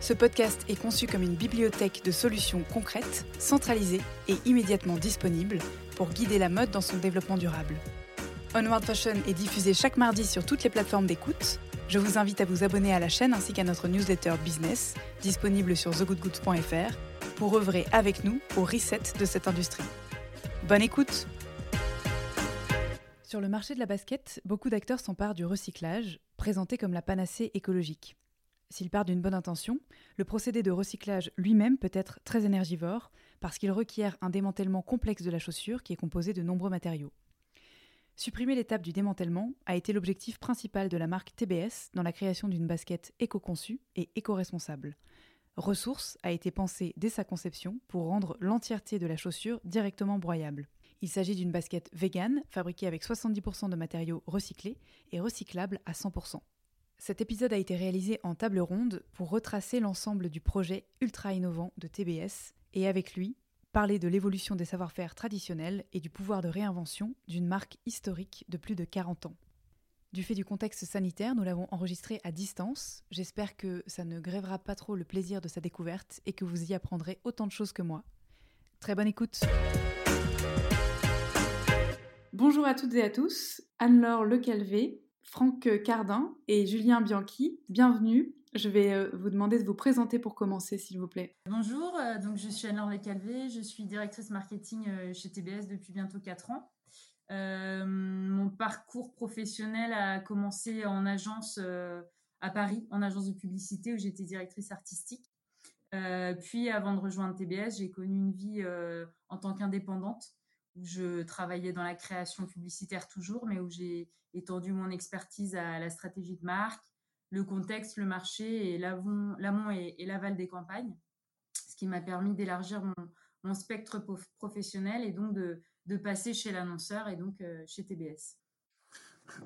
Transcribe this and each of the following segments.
Ce podcast est conçu comme une bibliothèque de solutions concrètes, centralisées et immédiatement disponibles pour guider la mode dans son développement durable. Onward Fashion est diffusé chaque mardi sur toutes les plateformes d'écoute. Je vous invite à vous abonner à la chaîne ainsi qu'à notre newsletter business, disponible sur thegoodgoods.fr, pour œuvrer avec nous au reset de cette industrie. Bonne écoute Sur le marché de la basket, beaucoup d'acteurs s'emparent du recyclage, présenté comme la panacée écologique. S'il part d'une bonne intention, le procédé de recyclage lui-même peut être très énergivore parce qu'il requiert un démantèlement complexe de la chaussure qui est composé de nombreux matériaux. Supprimer l'étape du démantèlement a été l'objectif principal de la marque TBS dans la création d'une basket éco-conçue et éco-responsable. Ressource a été pensée dès sa conception pour rendre l'entièreté de la chaussure directement broyable. Il s'agit d'une basket vegan fabriquée avec 70% de matériaux recyclés et recyclable à 100%. Cet épisode a été réalisé en table ronde pour retracer l'ensemble du projet ultra innovant de TBS et avec lui, parler de l'évolution des savoir-faire traditionnels et du pouvoir de réinvention d'une marque historique de plus de 40 ans. Du fait du contexte sanitaire, nous l'avons enregistré à distance. J'espère que ça ne grèvera pas trop le plaisir de sa découverte et que vous y apprendrez autant de choses que moi. Très bonne écoute Bonjour à toutes et à tous, Anne-Laure Lecalvé, Franck Cardin et Julien Bianchi, bienvenue. Je vais euh, vous demander de vous présenter pour commencer, s'il vous plaît. Bonjour, euh, donc je suis Anne-Laure Lecalvé, je suis directrice marketing euh, chez TBS depuis bientôt 4 ans. Mon parcours professionnel a commencé en agence à Paris, en agence de publicité où j'étais directrice artistique. Puis avant de rejoindre TBS, j'ai connu une vie en tant qu'indépendante où je travaillais dans la création publicitaire toujours, mais où j'ai étendu mon expertise à la stratégie de marque, le contexte, le marché et l'amont et, et l'aval des campagnes, ce qui m'a permis d'élargir mon, spectre professionnel et donc de, passer chez l'annonceur et donc euh, chez TBS.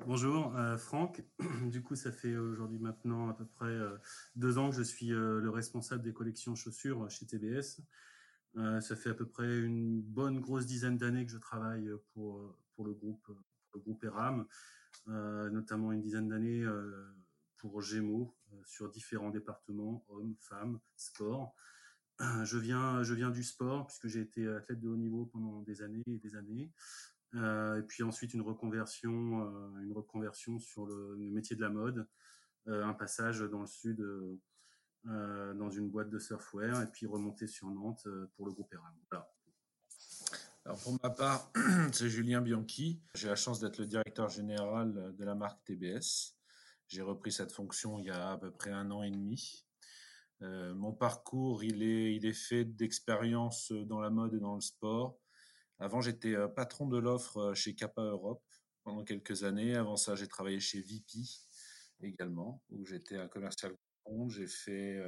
Bonjour, euh, Franck. Du coup, ça fait aujourd'hui maintenant à peu près euh, deux ans que je suis le responsable des collections chaussures chez TBS. Euh, ça fait à peu près une bonne grosse dizaine d'années que je travaille pour, pour, le, groupe, le groupe ERAM, euh, notamment une dizaine d'années euh, pour Gémeaux sur différents départements, hommes, femmes, sport. Je viens, je viens du sport puisque j'ai été athlète de haut niveau pendant des années et des années. Euh, et puis ensuite une reconversion, euh, une reconversion sur le, métier de la mode, euh, un passage dans le sud euh, dans une boîte de surfwear et puis remonter sur Nantes pour le groupe ERAM. Alors pour ma part, c'est Julien Bianchi. J'ai la chance d'être le directeur général de la marque TBS. J'ai repris cette fonction il y a à peu près un an et demi. Euh, mon parcours, il est, il est fait d'expériences dans la mode et dans le sport. Avant, j'étais euh, patron de l'offre euh, chez Kappa Europe pendant quelques années. Avant ça, j'ai travaillé chez VP également, où j'étais un commercial J'ai fait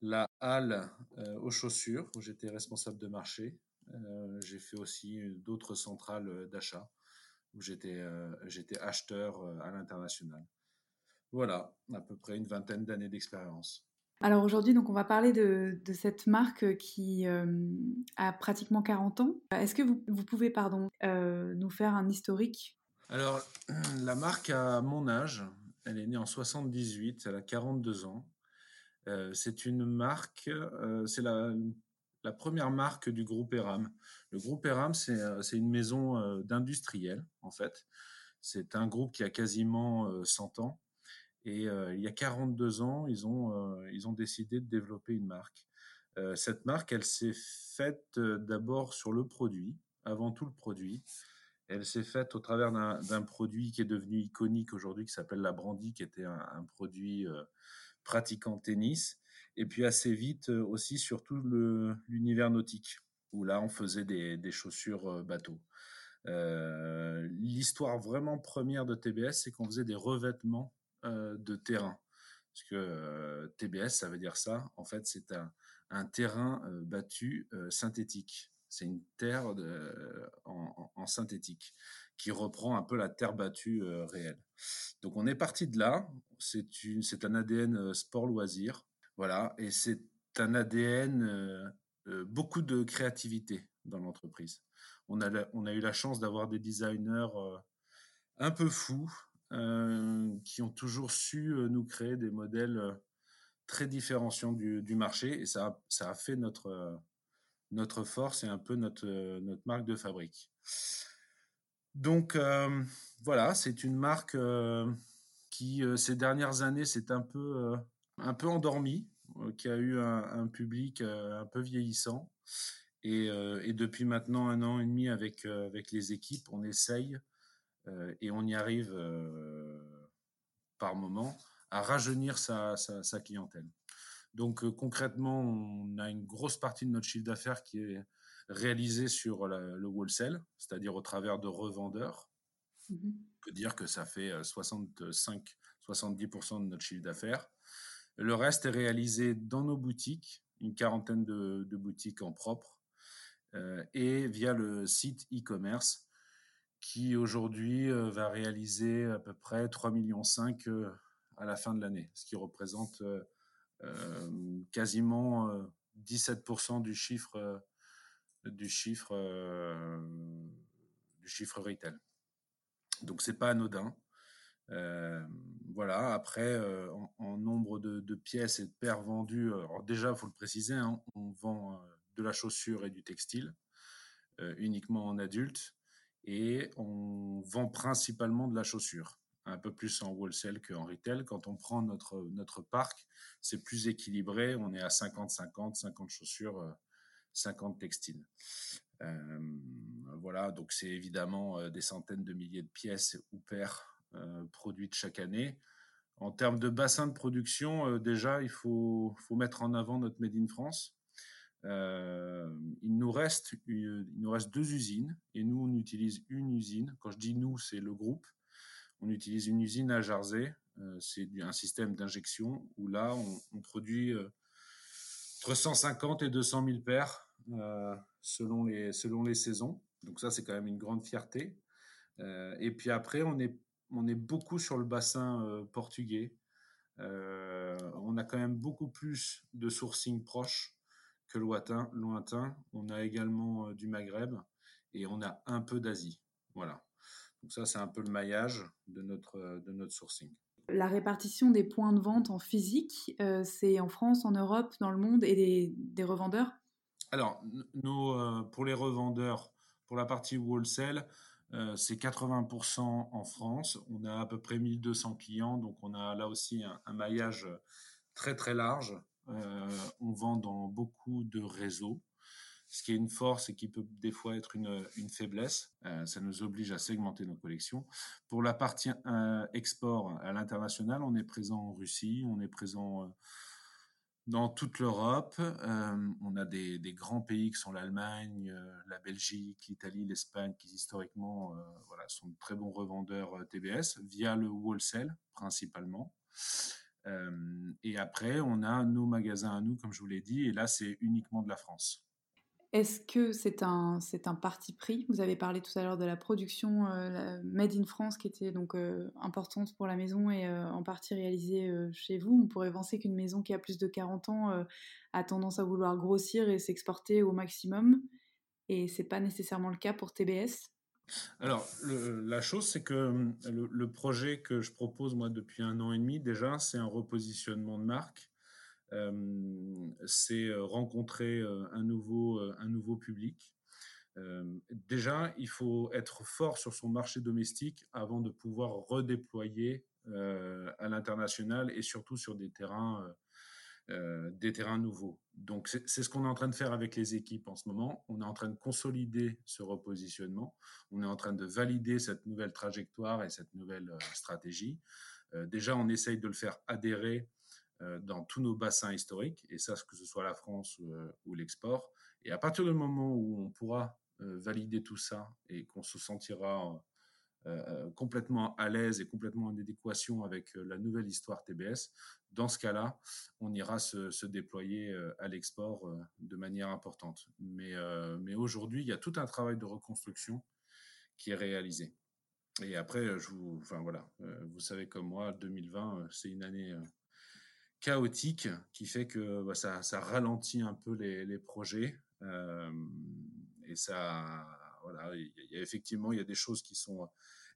la halle aux chaussures, où j'étais responsable de marché. J'ai fait aussi d'autres centrales d'achat, où j'étais j'étais acheteur à l'international. Voilà, à peu près une vingtaine d'années d'expérience. Alors aujourd'hui, donc on va parler de, de cette marque qui euh, a pratiquement 40 ans. Est-ce que vous, vous, pouvez pardon, euh, nous faire un historique? Alors, la marque a mon âge. Elle est née en 78, elle a 42 ans. Euh, c'est une marque, euh, c'est la, première marque du groupe ERAM. Le groupe ERAM, c'est euh, une maison d'industriels, en fait. C'est un groupe qui a quasiment 100 ans Et il y a 42 ans, ils ont décidé de développer une marque. cette marque, elle s'est faite d'abord sur le produit, avant tout le produit. Elle s'est faite au travers d'un produit qui est devenu iconique aujourd'hui, qui s'appelle la Brandy, qui était un, produit pratiquant tennis. Et puis assez vite aussi sur tout l'univers nautique, où là on faisait des, chaussures bateaux. Euh, l'histoire vraiment première de TBS, c'est qu'on faisait des revêtements euh, de terrain. Parce que euh, TBS, ça veut dire ça. En fait, c'est un, terrain battu synthétique. C'est une terre de, en, synthétique qui reprend un peu la terre battue réelle. Donc on est parti de là. C'est un ADN sport loisir. Voilà. Et c'est un ADN beaucoup de créativité dans l'entreprise on a, eu la chance d'avoir des designers euh, un peu fous euh, qui ont toujours su euh, nous créer des modèles très différenciants du, marché et ça, a fait notre, force et un peu notre, marque de fabrique. Donc voilà, c'est une marque qui ces dernières années s'est un peu, un peu endormie, qui a eu un public un peu vieillissant euh, et, depuis maintenant un an et demi avec, euh, avec les équipes, on essaye euh, et on y arrive par moment à rajeunir sa, sa, clientèle. Donc concrètement, on a une grosse partie de notre chiffre d'affaires qui est réalisée sur le wholesale, c'est-à-dire au travers de revendeurs. Mmh on peut dire que ça fait 65-70% de notre chiffre d'affaires. Le reste est réalisé dans nos boutiques, une quarantaine de, de boutiques en propre, euh, et via le site e-commerce qui aujourd'hui euh, va réaliser à peu près 3,5 millions euh, à la fin de l'année, ce qui représente quasiment 17% du chiffre du chiffre du chiffre retail. Donc c'est pas anodin. voilà. Après, en, nombre de, pièces et de paires vendues, alors déjà, faut le préciser, hein, on vend de la chaussure et du textile, euh, uniquement en adulte, et on vend principalement de la chaussure, un peu plus en wholesale qu'en retail. Quand on prend notre, notre parc, c'est plus équilibré, on est à 50-50, 50 chaussures, 50 euh, textiles. Euh, voilà, donc c'est évidemment des centaines de milliers de pièces ou paires produites chaque année. En termes de bassin de production, déjà, il faut, faut mettre en avant notre Made in France. Euh, il nous reste il nous reste deux usines et nous on utilise une usine. Quand je dis nous, c'est le groupe. On utilise une usine à Jarzé. Euh, c'est un système d'injection où là on, produit euh, entre 150 et 200 000 paires selon les selon les saisons. Donc ça c'est quand même une grande fierté. et puis après on est on est beaucoup sur le bassin portugais. on a quand même beaucoup plus de sourcing proche lointain, lointain. On a également euh, du Maghreb et on a un peu d'Asie. Voilà. Donc ça, c'est un peu le maillage de notre, euh, de notre sourcing. La répartition des points de vente en physique, euh, c'est en France, en Europe, dans le monde et des, revendeurs? Alors, nous, pour les revendeurs, pour la partie wholesale, c'est 80% en France. On a à peu près 1200 clients, donc on a là aussi un maillage très très large. Euh, on vend dans beaucoup de réseaux ce qui est une force et qui peut des fois être une, faiblesse. Euh, ça nous oblige à segmenter nos collections. Pour la partie euh, export à l'international, on est présent en Russie, on est présent dans toute l'Europe. on a des, grands pays qui sont l'Allemagne, la Belgique, l'Italie, l'Espagne, qui historiquement sont de très bons revendeurs TBS via le wholesale principalement. Euh, et après, on a nos magasins à nous, comme je vous l'ai dit, et là, c'est uniquement de la France. Est-ce que c'est un, parti pris? Vous avez parlé tout à l'heure de la production euh, Made in France qui était donc euh, importante pour la maison et en partie réalisée chez vous. On pourrait penser qu'une maison qui a plus de 40 ans a tendance à vouloir grossir et s'exporter au maximum. Et c'est pas nécessairement le cas pour TBS. Alors, la chose, c'est que hum, le, projet que je propose, moi, depuis un an et demi, déjà, c'est un repositionnement de marque. Hum, c'est euh, rencontrer euh, un nouveau, euh, un nouveau public. Déjà, il faut être fort sur son marché domestique avant de pouvoir redéployer à l'international et surtout sur des terrains des terrains nouveaux. Donc c'est ce qu'on est en train de faire avec les équipes en ce moment. On est en train de consolider ce repositionnement. On est en train de valider cette nouvelle trajectoire et cette nouvelle stratégie. déjà, on essaye de le faire adhérer dans tous nos bassins historiques, et ça, que ce soit la France ou l'export. Et à partir du moment où on pourra valider tout ça et qu'on se sentira complètement à l'aise et complètement en adéquation avec la nouvelle histoire TBS, dans ce cas-là, on ira se, déployer à l'export de manière importante. Mais, aujourd'hui, il y a tout un travail de reconstruction qui est réalisé. Et après, enfin voilà, vous savez comme moi, 2020, c'est une année chaotique qui fait que bah, ça, ralentit un peu les, projets. Euh, et ça, voilà, il y a, effectivement, il y a des choses qui sont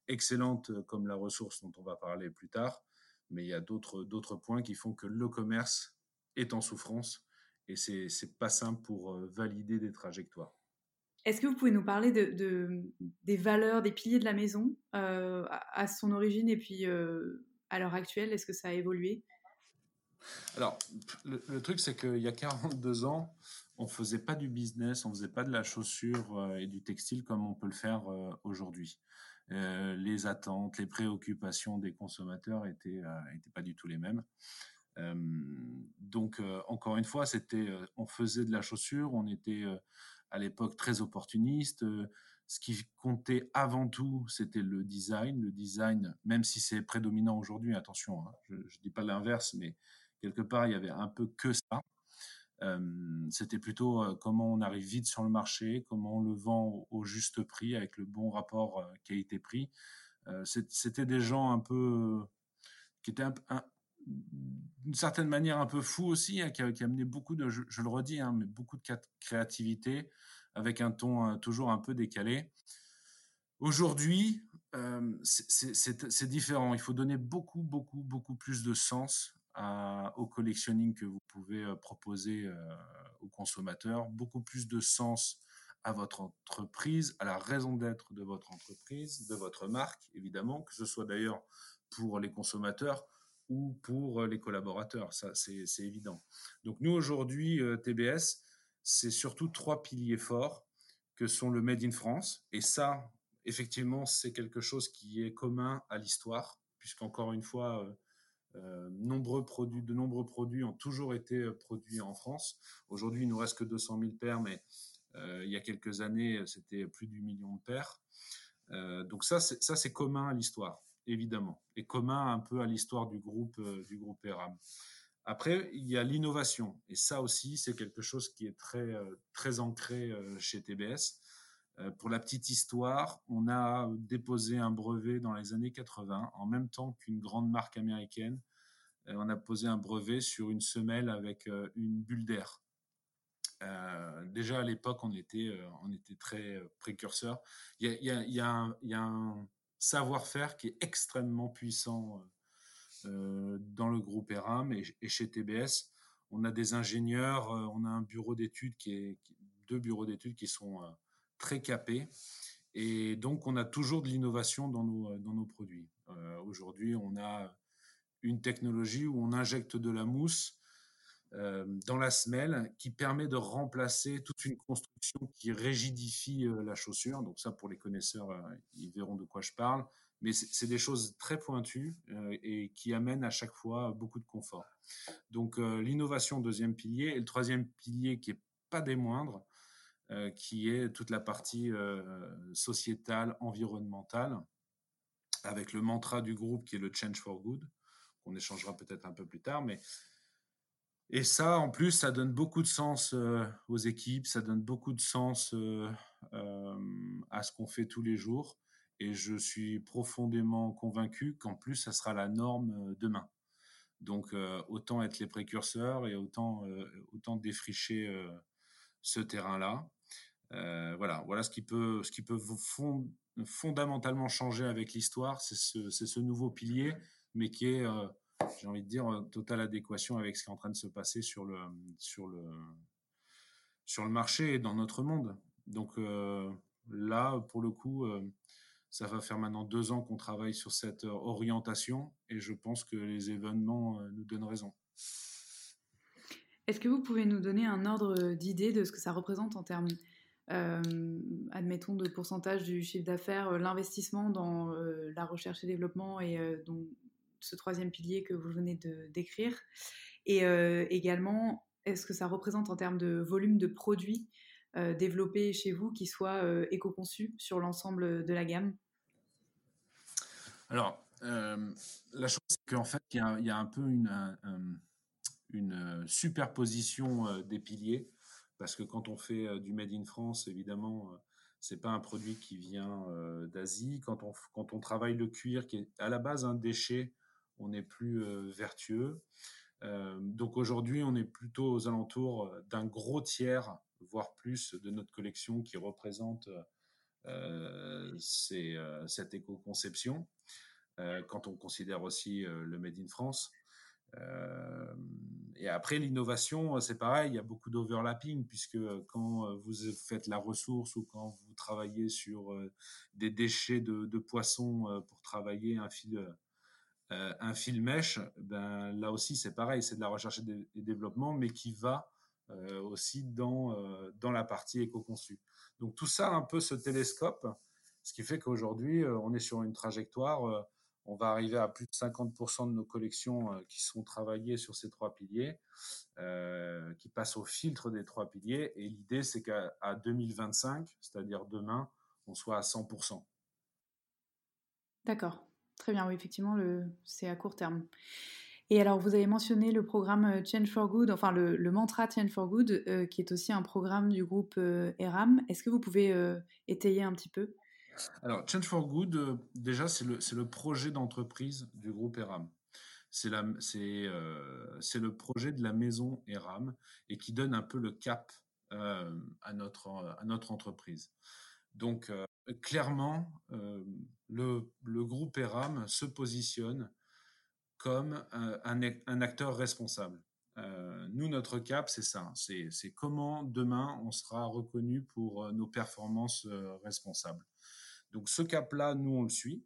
excellentes comme la ressource dont on va parler plus tard, mais il y a d'autres points qui font que le commerce est en souffrance et c'est c'est pas simple pour euh, valider des trajectoires. Est-ce que vous pouvez nous parler de, de, des valeurs, des piliers de la maison euh, à, son origine et puis euh, à l'heure actuelle Est-ce que ça a évolué? Alors, le, truc, c'est qu'il y a 42 ans, on faisait pas du business, on faisait pas de la chaussure euh, et du textile comme on peut le faire euh, aujourd'hui. Euh, les attentes, les préoccupations des consommateurs étaient, étaient pas du tout les mêmes. donc, encore une fois, c'était, on faisait de la chaussure, on était à l'époque très opportuniste. ce qui comptait avant tout, c'était le design. Le design, même si c'est prédominant aujourd'hui, attention, hein, je ne dis pas l'inverse, mais quelque part, il y avait un peu que ça. C'était plutôt comment on arrive vite sur le marché, comment on le vend au, juste prix avec le bon rapport qualité-prix. C'était des gens un peu qui étaient d'une certaine manière un peu fous aussi, hein, qui, qui amenaient beaucoup de, je, le redis, hein, mais beaucoup de créativité avec un ton toujours un peu décalé. Aujourd'hui, c'est différent. Il faut donner beaucoup, beaucoup, beaucoup plus de sens au collectionning que vous pouvez euh, proposer euh, aux consommateurs, beaucoup plus de sens à votre entreprise, à la raison d'être de votre entreprise, de votre marque, évidemment, que ce soit d'ailleurs pour les consommateurs ou pour euh, les collaborateurs. Ça, c'est évident. Donc nous, aujourd'hui, TBS, c'est surtout trois piliers forts que sont le Made in France. Et ça, effectivement, c'est quelque chose qui est commun à l'histoire, puisqu'encore une fois, nombreux produits, de nombreux produits ont toujours été euh, produits en France. Aujourd'hui, il nous reste que 200 000 paires, mais euh, il y a quelques années, c'était plus du million de paires. donc ça, ça c'est commun à l'histoire, évidemment, et commun un peu à l'histoire du groupe du groupe ERAM. Après, il y a l'innovation, et ça aussi, c'est quelque chose qui est très très ancré chez TBS. Pour la petite histoire, on a déposé un brevet dans les années 80, en même temps qu'une grande marque américaine. Euh, on a posé un brevet sur une semelle avec euh, une bulle d'air. Euh, déjà à l'époque, on était, on était très précurseur. Il y a, un, savoir-faire qui est extrêmement puissant dans le groupe ERAM et, chez TBS. On a des ingénieurs, on a un bureau d'études qui est, deux bureaux d'études qui sont très capé. Et donc, on a toujours de l'innovation dans nos, dans nos produits. Euh, aujourd'hui, on a une technologie où on injecte de la mousse euh, dans la semelle qui permet de remplacer toute une construction qui rigidifie euh, la chaussure. Donc ça, pour les connaisseurs, ils verront de quoi je parle. Mais c'est des choses très pointues et qui amènent à chaque fois beaucoup de confort. Donc l'innovation, deuxième pilier. Et le troisième pilier, qui est pas des moindres, euh, qui est toute la partie euh, sociétale, environnementale, avec le mantra du groupe qui est le Change for Good, qu'on échangera peut-être un peu plus tard. Mais... Et ça, en plus, ça donne beaucoup de sens euh, aux équipes, ça donne beaucoup de sens à ce qu'on fait tous les jours. Et je suis profondément convaincu qu'en plus, ça sera la norme demain. Donc, autant être les précurseurs et autant, autant défricher ce terrain-là. Euh, voilà, voilà ce qui peut, ce qui peut fondamentalement changer avec l'histoire, c'est ce, ce, nouveau pilier, mais qui est, euh, j'ai envie de dire, en totale adéquation avec ce qui est en train de se passer sur le, sur le, sur le marché et dans notre monde. Donc euh, là, pour le coup, Ça va faire maintenant deux ans qu'on travaille sur cette orientation et je pense que les événements nous donnent raison. Est-ce que vous pouvez nous donner un ordre d'idée de ce que ça représente en termes, admettons, de pourcentage du chiffre d'affaires, l'investissement dans la recherche et développement et donc ce troisième pilier que vous venez de décrire. Et également, est-ce que ça représente en termes de volume de produits développés chez vous qui soient éco-conçus sur l'ensemble de la gamme? Alors, la chose, c'est qu'en fait, il y, a un peu une euh, superposition euh, des piliers, parce que quand on fait euh, du Made in France, évidemment, c'est pas un produit qui vient d'Asie. Quand on, quand on travaille le cuir, qui est à la base un déchet, on est plus vertueux. donc aujourd'hui, on est plutôt aux alentours d'un gros tiers, voire plus, de notre collection qui représente cette éco-conception. quand on considère aussi le Made in France. Euh, et après, l'innovation, c'est pareil, il y a beaucoup d'overlapping, puisque quand vous faites la ressource ou quand vous travaillez sur des déchets de, poissons pour travailler un fil, un fil mèche, ben, là aussi, c'est pareil, c'est de la recherche et, développement, mais qui va aussi dans, dans la partie éco-conçue. Donc tout ça, un peu ce télescope, ce qui fait qu'aujourd'hui, on est sur une trajectoire on va arriver à plus de 50% de nos collections euh, qui sont travaillées sur ces trois piliers, euh, qui passent au filtre des trois piliers. Et l'idée, c'est qu'à 2025, c'est-à-dire demain, on soit à 100%. D'accord. Très bien, oui, effectivement, c'est à court terme. Et alors, vous avez mentionné le programme euh, Change for Good, enfin le, mantra Change for Good, qui est aussi un programme du groupe ERAM. Est-ce que vous pouvez étayer un petit peu? Alors, Change for Good, euh, déjà, c'est le, projet d'entreprise du groupe ERAM. C'est euh, le projet de la maison ERAM et qui donne un peu le cap euh, à, notre, entreprise. Donc, clairement, le, groupe ERAM se positionne comme un acteur responsable. nous, notre cap, c'est ça. C'est comment demain on sera reconnu pour nos performances responsables. Donc ce cap-là, nous, on le suit.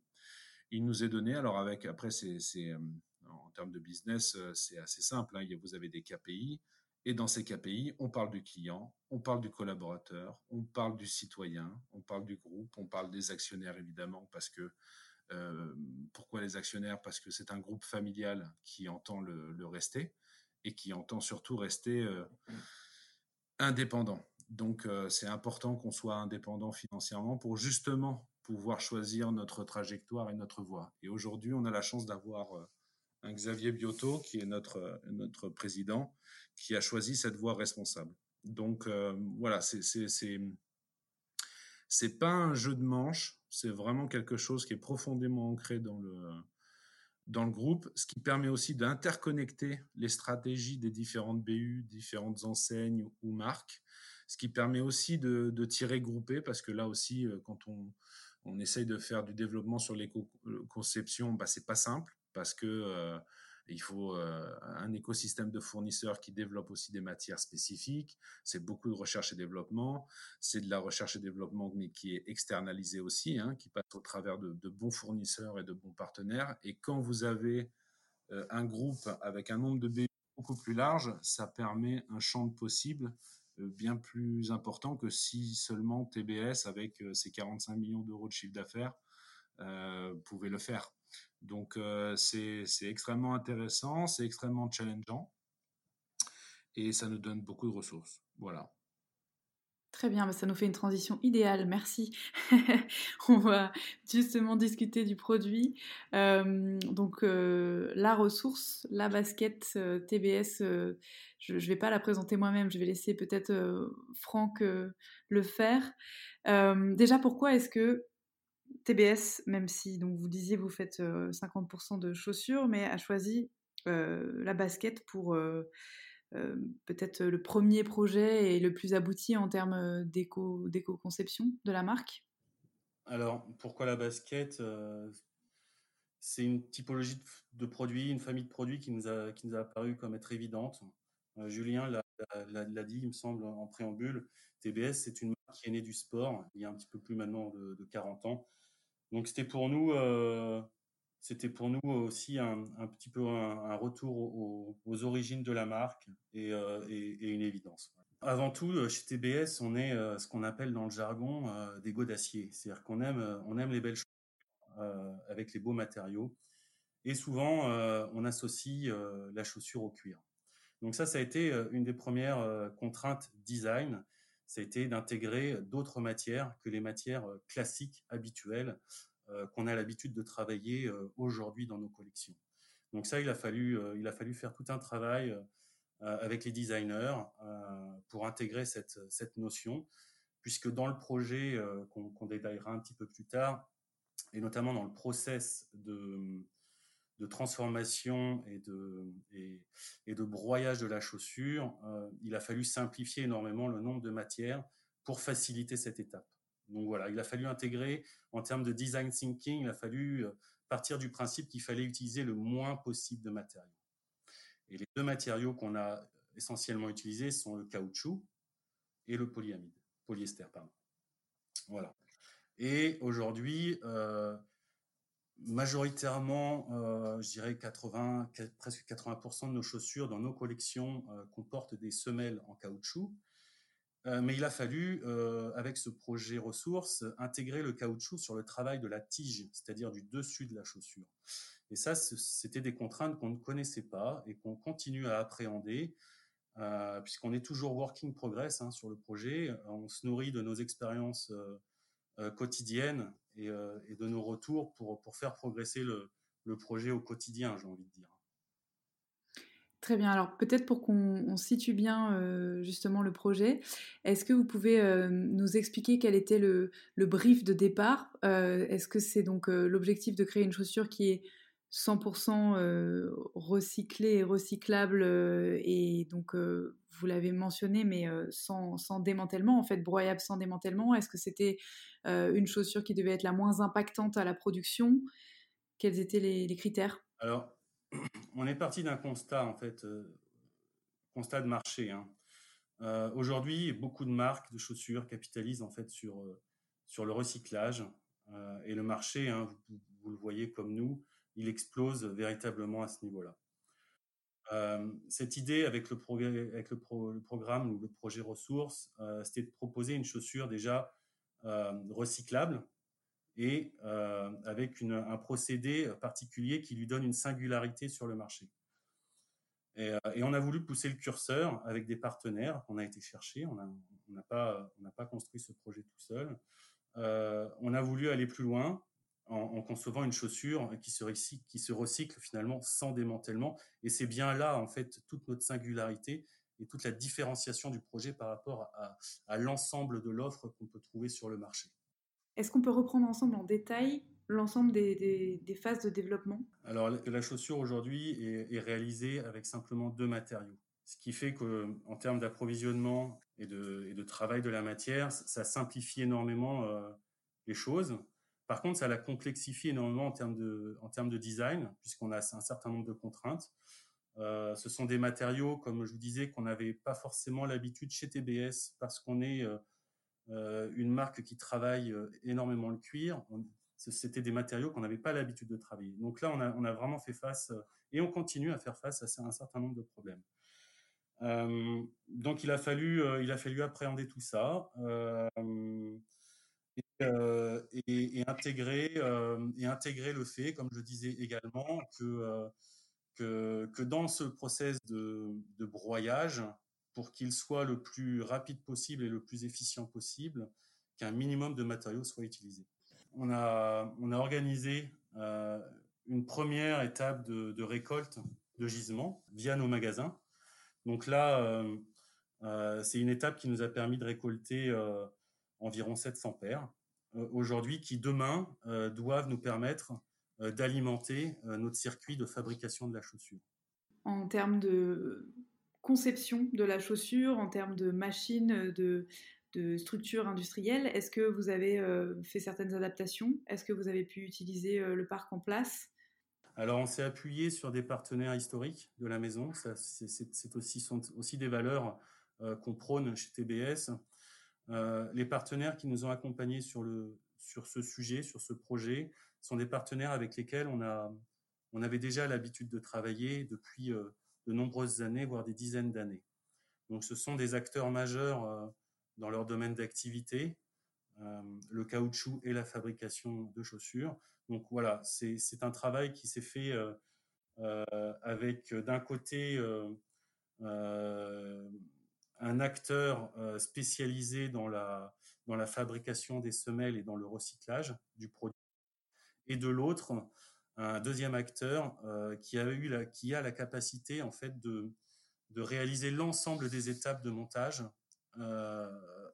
Il nous est donné. Alors avec, après, c'est, euh, en termes de business, euh, c'est assez simple. Hein. Vous avez des KPI. Et dans ces KPI, on parle du client, on parle du collaborateur, on parle du citoyen, on parle du groupe, on parle des actionnaires évidemment, parce que euh, pourquoi les actionnaires? Parce que c'est un groupe familial qui entend le, rester et qui entend surtout rester indépendant. Donc c'est important qu'on soit indépendant financièrement pour justement pouvoir choisir notre trajectoire et notre voie. Et aujourd'hui, on a la chance d'avoir euh, un Xavier Biotto, qui est notre, euh, notre président, qui a choisi cette voie responsable. Donc euh, voilà, c'est c'est pas un jeu de manche, c'est vraiment quelque chose qui est profondément ancré dans le dans le groupe, ce qui permet aussi d'interconnecter les stratégies des différentes BU, différentes enseignes ou marques, ce qui permet aussi de, de tirer groupé, parce que là aussi, quand on, on essaye de faire du développement sur l'éco-conception, bah, c'est pas simple parce que euh, il faut euh, un écosystème de fournisseurs qui développe aussi des matières spécifiques. C'est beaucoup de recherche et développement. C'est de la recherche et développement, mais qui est externalisée aussi, hein, qui passe au travers de, bons fournisseurs et de bons partenaires. Et quand vous avez euh, un groupe avec un nombre de BU beaucoup plus large, ça permet un champ de possibles euh, bien plus important que si seulement TBS, avec euh, ses 45 millions d'euros de chiffre d'affaires, euh, pouvait le faire. Donc c'est extrêmement intéressant, c'est extrêmement challengeant et ça nous donne beaucoup de ressources. Voilà. Très bien, ça nous fait une transition idéale, merci. On va justement discuter du produit. Euh, donc euh, la ressource, la basket euh, TBS, je ne vais pas la présenter moi-même, je vais laisser peut-être Franck le faire. déjà, pourquoi est-ce que TBS, même si donc vous disiez vous faites 50% de chaussures, mais a choisi la basket pour euh, peut-être le premier projet et le plus abouti en termes euh, d'éco-conception de la marque? Alors, pourquoi la basket euh, C'est une typologie de, produits, une famille de produits qui nous a, qui nous a apparu comme être évidente. Julien l'a dit, il me semble, en préambule. TBS, c'est une marque qui est née du sport il y a un petit peu plus maintenant de, 40 ans. Donc c'était pour nous, c'était pour nous aussi un, petit peu un, retour aux, origines de la marque et, une évidence. Avant tout, chez TBS, on est ce qu'on appelle dans le jargon des go d'acier, c'est-à-dire qu'on aime, on aime les belles choses avec les beaux matériaux. Et souvent, on associe la chaussure au cuir. Donc ça, ça a été une des premières contraintes design ça a été d'intégrer d'autres matières que les matières euh, classiques, habituelles, euh, qu'on a l'habitude de travailler euh, aujourd'hui dans nos collections. Donc ça, il a fallu, il a fallu faire tout un travail avec les designers pour intégrer cette, cette notion, puisque dans le projet qu'on détaillera un petit peu plus tard, et notamment dans le process de, de transformation et de, et, de broyage de la chaussure, euh, il a fallu simplifier énormément le nombre de matières pour faciliter cette étape. Donc voilà, il a fallu intégrer, en termes de design thinking, il a fallu euh, partir du principe qu'il fallait utiliser le moins possible de matériaux. Et les deux matériaux qu'on a essentiellement utilisés sont le caoutchouc et le polyamide, polyester, pardon. Voilà. Et aujourd'hui, euh, majoritairement, euh, je dirais 80, presque 80% de nos chaussures dans nos collections comportent des semelles en caoutchouc. Euh, mais il a fallu, avec ce projet ressources, intégrer le caoutchouc sur le travail de la tige, c'est-à-dire du dessus de la chaussure. Et ça, c'était des contraintes qu'on ne connaissait pas et qu'on continue à appréhender, puisqu'on est toujours working progress hein, sur le projet. On se nourrit de nos expériences quotidiennes euh, et, de nos retours pour, faire progresser le projet au quotidien, j'ai envie de dire. Très bien. Alors peut-être pour qu'on situe bien euh, justement le projet, est-ce que vous pouvez euh, nous expliquer quel était le, brief de départ? Est-ce que c'est donc l'objectif de créer une chaussure qui est 100% euh, recyclé et recyclable euh, et donc euh, vous l'avez mentionné mais sans, démantèlement en fait broyable sans démantèlement est-ce que c'était une chaussure qui devait être la moins impactante à la production? Quels étaient les, critères? Alors on est parti d'un constat en fait constat de marché hein. aujourd'hui beaucoup de marques de chaussures capitalisent en fait sur sur le recyclage et le marché hein, vous, le voyez comme nous il explose véritablement à ce niveau-là. Euh, cette idée avec le, programme ou le projet ressources, euh, c'était de proposer une chaussure déjà euh, recyclable et avec un procédé particulier qui lui donne une singularité sur le marché. Et, on a voulu pousser le curseur avec des partenaires qu'on a été chercher. On n'a pas, construit ce projet tout seul. on a voulu aller plus loin en, concevant une chaussure qui se recycle finalement sans démantèlement. Et c'est bien là, en fait, toute notre singularité et toute la différenciation du projet par rapport à, l'ensemble de l'offre qu'on peut trouver sur le marché. Est-ce qu'on peut reprendre ensemble en détail l'ensemble des, phases de développement? Alors, la chaussure aujourd'hui est, réalisée avec simplement deux matériaux. Ce qui fait qu'en termes d'approvisionnement et de, travail de la matière, ça simplifie énormément euh, les choses. Par contre, ça la complexifie énormément en termes de, en design, puisqu'on a un certain nombre de contraintes. Euh, ce sont des matériaux, comme je vous disais, qu'on n'avait pas forcément l'habitude chez TBS, parce qu'on est euh, une marque qui travaille énormément le cuir. C'était des matériaux qu'on n'avait pas l'habitude de travailler. Donc là, on a, on a, vraiment fait face, et on continue à faire face à un certain nombre de problèmes. donc il a fallu, il a fallu appréhender tout ça. Euh, et, intégrer, euh, et intégrer le fait, comme je disais également, que, euh, que, que, dans ce process de, de broyage, pour qu'il soit le plus rapide possible et le plus efficient possible, qu'un minimum de matériaux soit utilisé. On a, on a organisé une première étape de, récolte de gisements via nos magasins. Donc là, c'est une étape qui nous a permis de récolter environ 700 paires. Euh, aujourd'hui qui demain euh, doivent nous permettre euh, d'alimenter notre circuit de fabrication de la chaussure. En termes de conception de la chaussure, en termes de machines, de, de structure industrielle, est-ce que vous avez fait certaines adaptations? Est-ce que vous avez pu utiliser le parc en place? Alors, on s'est appuyé sur des partenaires historiques de la maison. C'est aussi, sont aussi des valeurs qu'on prône chez TBS. Euh, les partenaires qui nous ont accompagnés sur ce sujet, sur ce projet, sont des partenaires avec lesquels on avait déjà l'habitude de travailler depuis de nombreuses années, voire des dizaines d'années. Donc, ce sont des acteurs majeurs dans leur domaine d'activité, le caoutchouc et la fabrication de chaussures. Donc voilà, c'est un travail qui s'est fait avec d'un côté un acteur spécialisé dans la, dans la fabrication des semelles et dans le recyclage du produit, et de l'autre, un deuxième acteur qui, a eu la, qui a la capacité en fait de, de réaliser l'ensemble des étapes de montage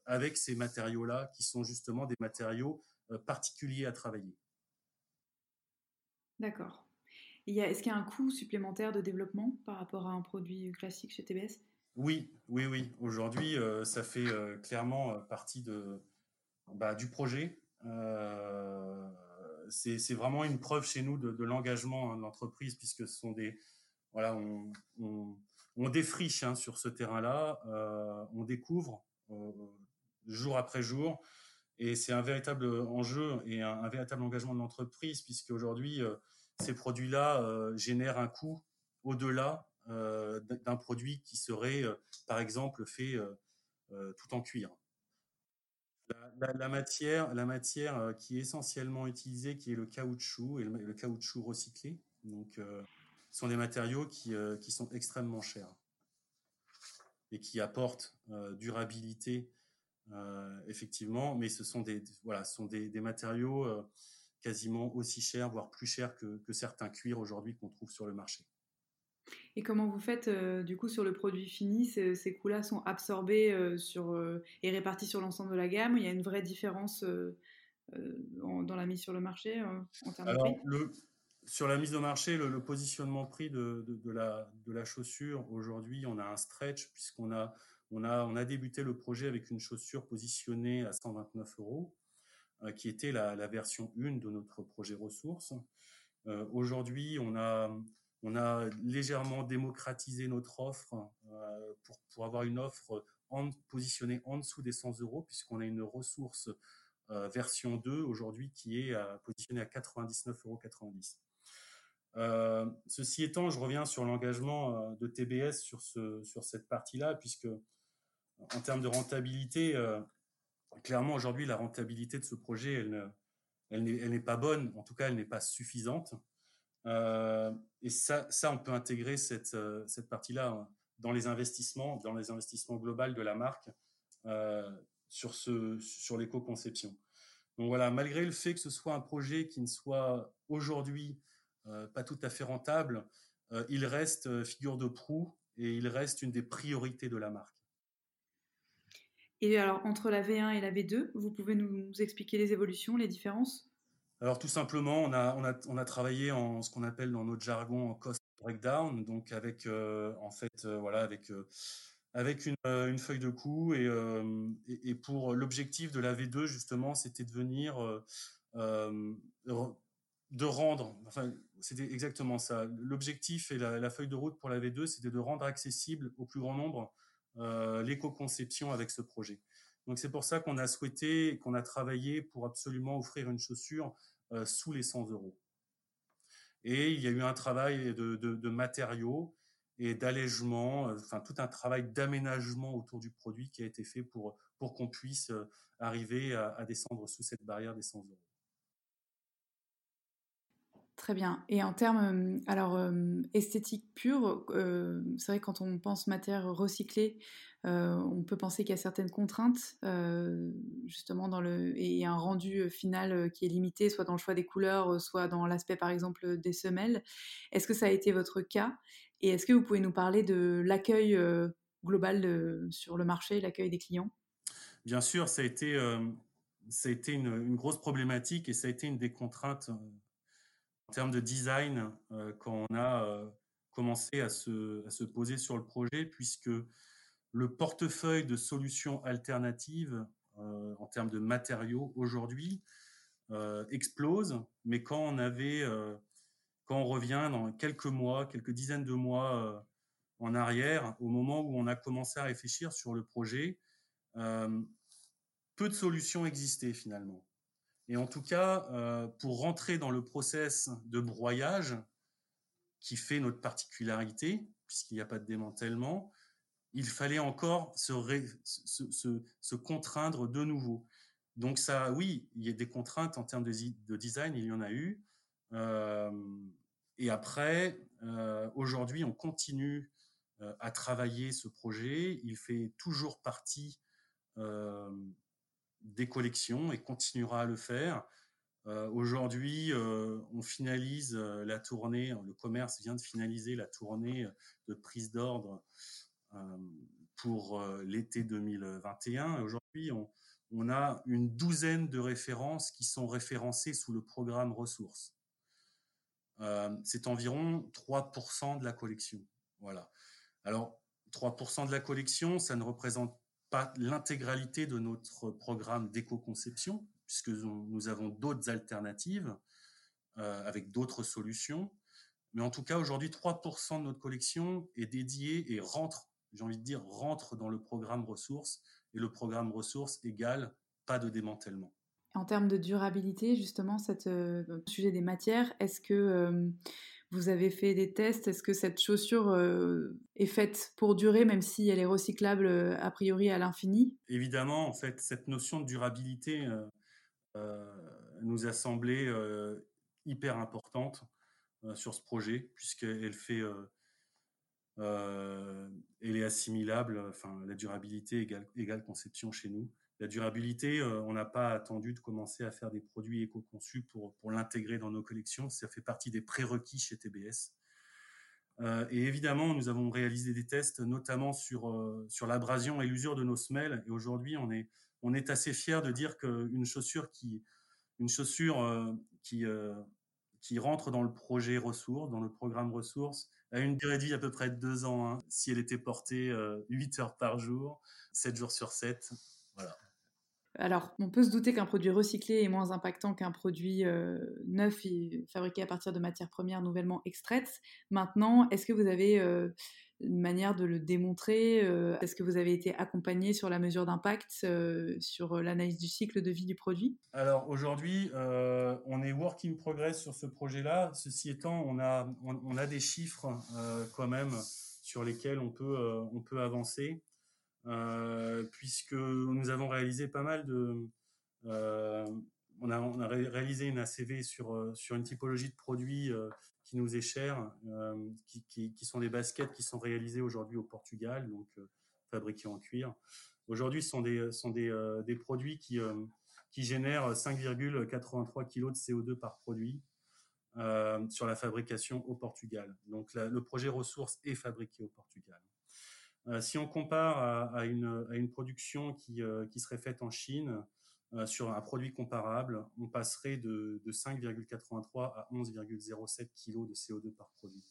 avec ces matériaux-là, qui sont justement des matériaux particuliers à travailler. D'accord. Est-ce qu'il y a un coût supplémentaire de développement par rapport à un produit classique chez TBS Oui, oui, oui. Aujourd'hui, euh, ça fait euh, clairement euh, partie de, bah, du projet. C'est vraiment une preuve chez nous de, l'engagement hein, de l'entreprise, puisque ce sont des. Voilà, on, on, défriche hein, sur ce terrain-là, on découvre jour après jour. Et c'est un véritable enjeu et un, un véritable engagement de l'entreprise, puisque aujourd'hui, ces produits-là euh, génèrent un coût au-delà euh, d'un produit qui serait, euh, par exemple, fait tout en cuir. La, matière, matière qui est essentiellement utilisée, qui est le caoutchouc et le, caoutchouc recyclé, donc, sont des matériaux qui, qui, sont extrêmement chers et qui apportent durabilité, effectivement, mais ce sont des, voilà, sont des, matériaux quasiment aussi cher, voire plus cher que, certains cuirs aujourd'hui qu'on trouve sur le marché. Et comment vous faites euh, du coup sur le produit fini Ces, coûts-là sont absorbés euh, sur, euh, et répartis sur l'ensemble de la gamme Il y a une vraie différence dans la mise sur le marché en termes Alors, Le, sur la mise au marché, le, positionnement prix de, de, la, de la chaussure, aujourd'hui, on a un stretch puisqu'on a, on a, on a débuté le projet avec une chaussure positionnée à 129 euros. Qui était la, version 1 de notre projet ressources. Aujourd'hui, on a, on a légèrement démocratisé notre offre euh, pour, pour avoir une offre positionnée en dessous des 100 euros, puisqu'on a une ressource version 2 aujourd'hui qui est positionnée à 99,90 euros. ceci étant, je reviens sur l'engagement de TBS sur, ce, sur cette partie-là, puisque en termes de rentabilité, clairement, aujourd'hui, la rentabilité de ce projet, elle, elle n'est pas bonne, en tout cas, elle n'est pas suffisante. Euh, et ça, ça, on peut intégrer cette, euh, cette partie-là hein, dans les investissements, dans les investissements globaux de la marque euh, sur, sur l'éco-conception. Donc voilà, malgré le fait que ce soit un projet qui ne soit aujourd'hui pas tout à fait rentable, il reste figure de proue et il reste une des priorités de la marque. Et alors, entre la V1 et la V2, vous pouvez nous expliquer les évolutions, les différences? Alors, tout simplement, on a, on a, on a travaillé en ce qu'on appelle dans notre jargon en cost breakdown, donc avec, euh, en fait, euh, voilà, avec, euh, avec une, feuille de coût. Et, et, pour l'objectif de la V2, justement, c'était de venir, de rendre, enfin, c'était exactement ça. L'objectif et la, la, feuille de route pour la V2, c'était de rendre accessible au plus grand nombre l'éco-conception avec ce projet. Donc c'est pour ça qu'on a souhaité, qu'on a travaillé pour absolument offrir une chaussure euh, sous les 100 euros. Et il y a eu un travail de, matériaux et d'allègement, euh, enfin tout un travail d'aménagement autour du produit qui a été fait pour, qu'on puisse arriver à, à descendre sous cette barrière des 100 euros. Très bien. Et en termes, alors esthétique pure, c'est vrai que quand on pense matière recyclée, on peut penser qu'il y a certaines contraintes, justement dans le et un rendu final qui est limité, soit dans le choix des couleurs, soit dans l'aspect par exemple des semelles. Est-ce que ça a été votre cas? Et est-ce que vous pouvez nous parler de l'accueil global sur le marché, l'accueil des clients? Bien sûr, ça a été, ça a été une, grosse problématique et ça a été une des contraintes en termes de design euh, quand on a euh, commencé à se, poser sur le projet, puisque le portefeuille de solutions alternatives euh, en termes de matériaux aujourd'hui explose, mais quand on avait, quand on revient dans quelques mois, quelques dizaines de mois en arrière, au moment où on a commencé à réfléchir sur le projet, peu de solutions existaient finalement. Et en tout cas, pour rentrer dans le process de broyage qui fait notre particularité, puisqu'il n'y a pas de démantèlement, il fallait encore se, contraindre de nouveau. Donc ça, oui, il y a des contraintes en termes de, de design, il y en a eu. Euh, et après, euh, aujourd'hui, on continue euh, à travailler ce projet. Il fait toujours partie des collections et continuera à le faire. Aujourd'hui, on finalise la tournée, le commerce vient de finaliser la tournée de prise d'ordre pour l'été 2021. Aujourd'hui, on, a une douzaine de références qui sont référencées sous le programme ressources. Euh, c'est environ 3% de la collection. Voilà. Alors, 3% de la collection, ça ne représente pas l'intégralité de notre programme d'éco-conception, puisque nous avons d'autres alternatives euh, avec d'autres solutions. Mais en tout cas, aujourd'hui, 3% de notre collection est dédiée et rentre, j'ai envie de dire, rentre dans le programme ressources. Et le programme ressources égale pas de démantèlement. En termes de durabilité, justement, cette, euh, sujet des matières, est-ce que euh, vous avez fait des tests Est-ce que cette chaussure euh, est faite pour durer, même si elle est recyclable a priori à l'infini? Évidemment, en fait, cette notion de durabilité nous a semblé hyper importante sur ce projet, puisqu'elle fait elle est assimilable, enfin la durabilité égale conception chez nous. La durabilité, euh, on n'a pas attendu de commencer à faire des produits éco-conçus pour, l'intégrer dans nos collections. Ça fait partie des prérequis chez TBS. Euh, et évidemment, nous avons réalisé des tests, notamment sur, euh, sur l'abrasion et l'usure de nos semelles. Et aujourd'hui, on est, assez fier de dire qu'une chaussure qui rentre dans le projet ressources, dans le programme ressources, a une durée de vie à peu près de deux ans, hein, si elle était portée 8 heures par jour, 7 jours sur 7. Voilà. Alors, on peut se douter qu'un produit recyclé est moins impactant qu'un produit euh, neuf fabriqué à partir de matières premières nouvellement extraites. Maintenant, est-ce que vous avez euh, une manière de le démontrer euh, Est-ce que vous avez été accompagné sur la mesure d'impact, sur l'analyse du cycle de vie du produit? Alors aujourd'hui, on est work in progress sur ce projet-là. Ceci étant, on a, des chiffres quand même sur lesquels on peut avancer. Euh, puisque nous avons réalisé pas mal de... Euh, on a, réalisé une ACV sur, euh, sur une typologie de produits qui nous est chère, qui, qui, sont des baskets qui sont réalisées aujourd'hui au Portugal, donc fabriquées en cuir. Aujourd'hui, ce sont des, sont des, des produits qui, qui génèrent 5,83 kg de CO2 par produit sur la fabrication au Portugal. Donc le projet ressources est fabriqué au Portugal. Euh, si on compare à, une, production qui, euh, qui, serait faite en Chine euh, sur un produit comparable, on passerait de, 5,83 à 11,07 kg de CO2 par produit.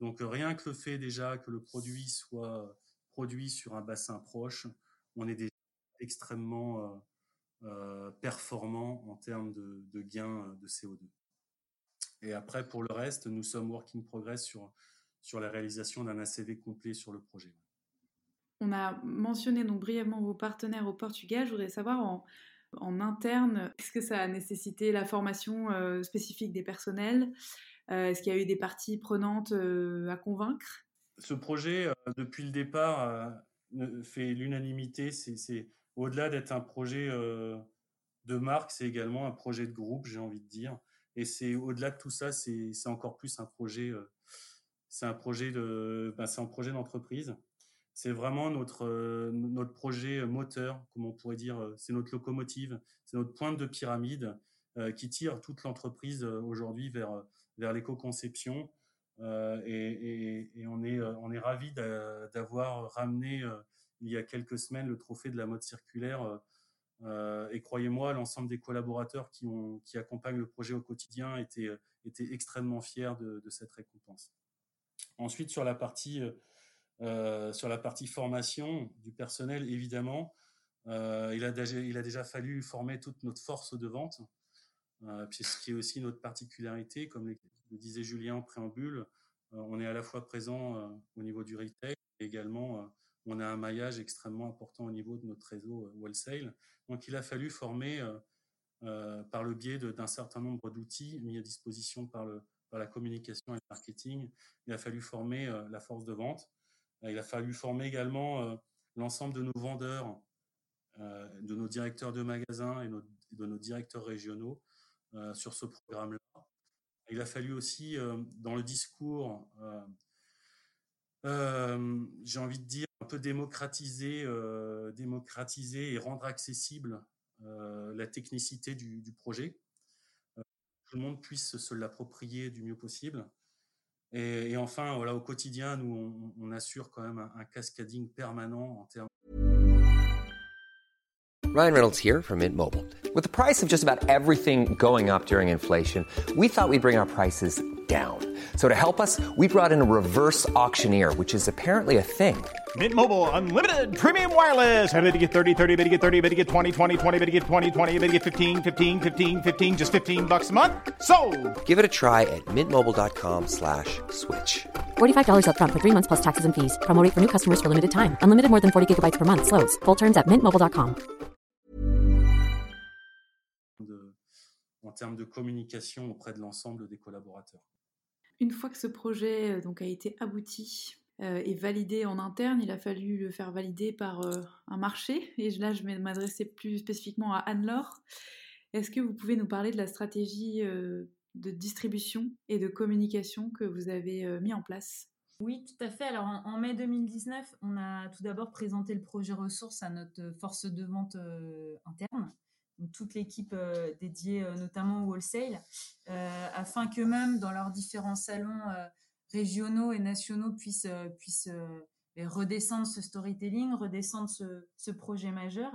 Donc rien que le fait déjà que le produit soit produit sur un bassin proche, on est déjà extrêmement performant en termes de, de gains de CO2. Et après, pour le reste, nous sommes work in progress sur, sur la réalisation d'un ACV complet sur le projet. On a mentionné donc brièvement vos partenaires au Portugal. Je voudrais savoir en, interne, est-ce que ça a nécessité la formation euh, spécifique des personnels? Euh, Est-ce qu'il y a eu des parties prenantes euh, à convaincre? Ce projet, depuis le départ, fait l'unanimité. C'est au-delà d'être un projet de marque, c'est également un projet de groupe, j'ai envie de dire. Et c'est au-delà de tout ça, c'est encore plus un projet. c'est un projet de, ben, c'est un projet d'entreprise c'est vraiment notre, euh, notre projet moteur, comme on pourrait dire, euh, c'est notre locomotive, c'est notre pointe de pyramide euh, qui tire toute l'entreprise aujourd'hui vers, vers l'éco-conception. Et, on est, on est ravis d'avoir ramené il y a quelques semaines le trophée de la mode circulaire. et croyez-moi, l'ensemble des collaborateurs qui, ont, qui accompagnent le projet au quotidien étaient, extrêmement fiers de cette récompense. Ensuite, sur la partie euh, sur la partie formation du personnel, évidemment, euh, il, a déjà, fallu former toute notre force de vente, euh, ce qui est aussi notre particularité, comme le disait Julien en préambule, on est à la fois présent au niveau du retail, et également on a un maillage extrêmement important au niveau de notre réseau wholesale. Donc il a fallu former par le biais d'un certain nombre d'outils mis à disposition par, par la communication et le marketing. Il a fallu former la force de vente. Il a fallu former également l'ensemble de nos vendeurs, de nos directeurs de magasins et de nos directeurs régionaux sur ce programme-là. Il a fallu aussi, dans le discours, j'ai envie de dire, un peu démocratiser, démocratiser et rendre accessible la technicité du, projet. que tout le monde puisse se l'approprier du mieux possible. Et, enfin, voilà, au quotidien, nous, on, assure quand même un, cascading permanent en termes. Ryan Reynolds here from Mint Mobile. With the price of just about everything going up during inflation, we thought we'd bring our prices down. So to help us, we brought in a reverse auctioneer, which is apparently a thing. Mint Mobile unlimited premium wireless. Ready to get 30, 30, bit to get 30, bit to get 20, 20, 20, bit to get 20, 20, bit to get 15, 15, 15, 15 just 15 bucks a month. So, Give it a try at mintmobile.com/switch. slash $45 up front for 3 months plus taxes and fees. Promo for new customers for limited time. Unlimited more than 40 gigabytes per month slows. Full terms at mintmobile.com. en termes de communication auprès de l'ensemble des collaborateurs. Une fois que ce projet euh, donc, a été abouti euh, et validé en interne, il a fallu le faire valider par euh, un marché. Et là, je vais m'adresser plus spécifiquement à Anne-Laure. Est-ce que vous pouvez nous parler de la stratégie de distribution et de communication que vous avez mis en place? Oui, tout à fait. Alors en, mai 2019, on a tout d'abord présenté le projet ressources à notre force de vente interne toute l'équipe euh, dédiée euh, notamment au wholesale, euh, afin qu'eux-mêmes, dans leurs différents salons régionaux et nationaux, puissent, puissent redescendre ce storytelling, redescendre ce, ce, projet majeur.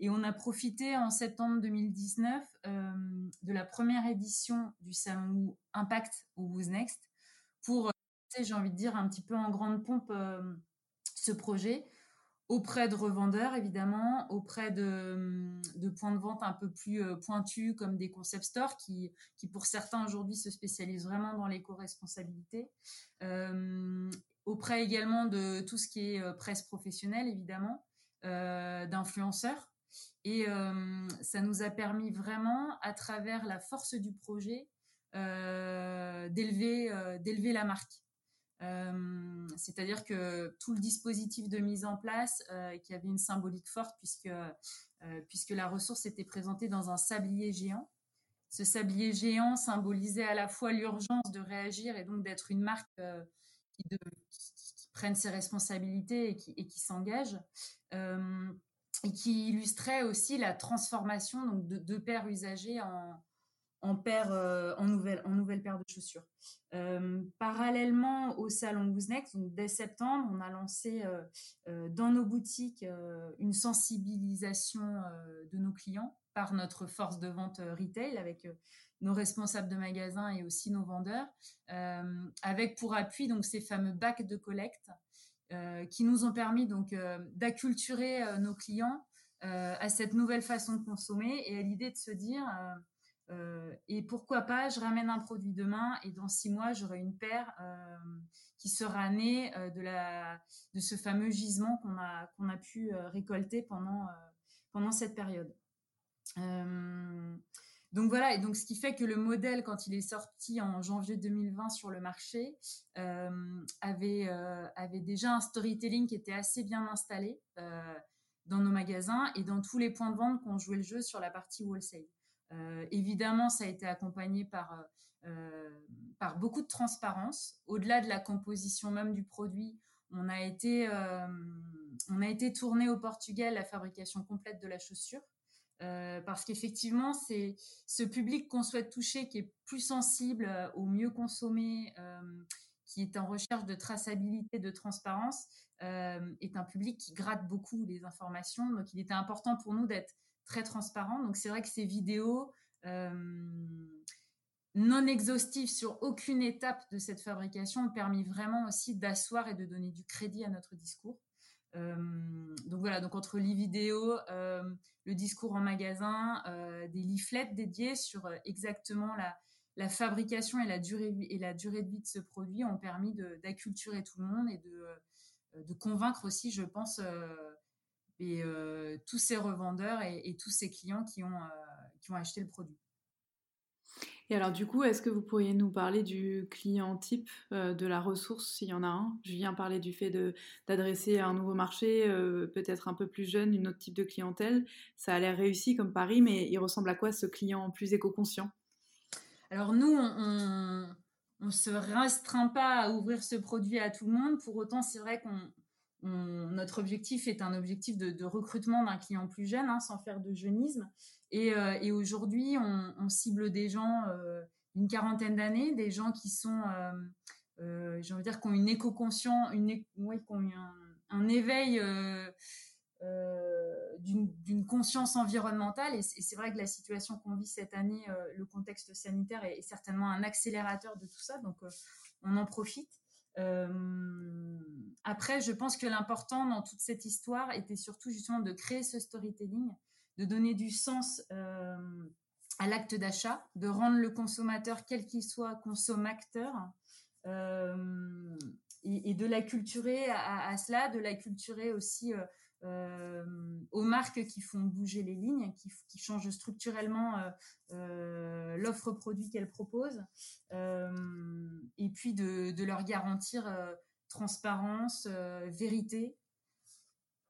Et on a profité en septembre 2019 de la première édition du salon Impact au Who's Next pour, j'ai envie de dire, un petit peu en grande pompe ce projet auprès de revendeurs évidemment, auprès de, points de vente un peu plus euh, pointus comme des concept stores qui, pour certains aujourd'hui se spécialisent vraiment dans l'éco-responsabilité, euh, auprès également de tout ce qui est euh, presse professionnelle évidemment, d'influenceurs. Et ça nous a permis vraiment, à travers la force du projet, d'élever la marque. Euh, c'est-à-dire que tout le dispositif de mise en place, euh, qui avait une symbolique forte puisque, euh, puisque la ressource était présentée dans un sablier géant. Ce sablier géant symbolisait à la fois l'urgence de réagir et donc d'être une marque qui, prenne ses responsabilités et qui, s'engage. et qui illustrait aussi la transformation donc, de deux paires usagées en, en, paire, euh, en, nouvelle, en nouvelle paire de chaussures. Euh, parallèlement au salon Wooznext, donc dès septembre, on a lancé euh, dans nos boutiques une sensibilisation de nos clients par notre force de vente retail avec nos responsables de magasins et aussi nos vendeurs, avec pour appui donc ces fameux bacs de collecte qui nous ont permis donc d'acculturer nos clients à cette nouvelle façon de consommer et à l'idée de se dire euh, et pourquoi pas, je ramène un produit demain et dans six mois, j'aurai une paire euh, qui sera née euh, de, la, de ce fameux gisement qu'on a, a pu récolter pendant, pendant cette période. donc voilà, et donc ce qui fait que le modèle, quand il est sorti en janvier 2020 sur le marché, avait, avait déjà un storytelling qui était assez bien installé dans nos magasins et dans tous les points de vente qu'on jouait le jeu sur la partie wholesale. Euh, évidemment, ça a été accompagné par, euh, par beaucoup de transparence. Au-delà de la composition même du produit, on a été, euh, on a été tourné au Portugal la fabrication complète de la chaussure. parce qu'effectivement, c'est ce public qu'on souhaite toucher qui est plus sensible au mieux consommé, qui est en recherche de traçabilité, de transparence, est un public qui gratte beaucoup les informations. Donc, il était important pour nous d'être très transparent. Donc c'est vrai que ces vidéos euh, non exhaustives sur aucune étape de cette fabrication ont permis vraiment aussi d'asseoir et de donner du crédit à notre discours. Euh, donc voilà, donc entre les vidéos, euh, le discours en magasin, des leaflets dédiés sur exactement la, fabrication et la, durée, et la durée de vie de ce produit ont permis d'acculturer tout le monde et de convaincre aussi, je pense, et euh, tous ces revendeurs et, tous ces clients qui ont, euh, qui vont acheter le produit. Et alors du coup, est-ce que vous pourriez nous parler du client type euh, de la ressource, s'il y en a un? Julien parlait du fait d'adresser un nouveau marché, euh, peut-être un peu plus jeune, une autre type de clientèle. Ça a l'air réussi comme pari, mais il ressemble à quoi ce client plus éco-conscient? Alors nous, on ne se restreint pas à ouvrir ce produit à tout le monde. Pour autant, c'est vrai qu'on notre objectif est un objectif de, recrutement d'un client plus jeune, hein, sans faire de jeunisme. Et, euh, aujourd'hui, on, cible des gens euh, d'une quarantaine d'années, des gens qui sont, euh, j'ai envie de dire, qui ont une éco-conscience, une, qui ont un, éveil d'une conscience environnementale. Et c'est vrai que la situation qu'on vit cette année, le contexte sanitaire est, certainement un accélérateur de tout ça. Donc, on en profite. Après, je pense que l'important dans toute cette histoire était surtout justement de créer ce storytelling de donner du sens à l'acte d'achat, de rendre le consommateur, quel qu'il soit, consommateur, euh, et, de la culturer à, cela, de la culturer aussi euh, aux marques qui font bouger les lignes, qui, changent structurellement l'offre produit qu'elles proposent, et puis de, leur garantir transparence, vérité.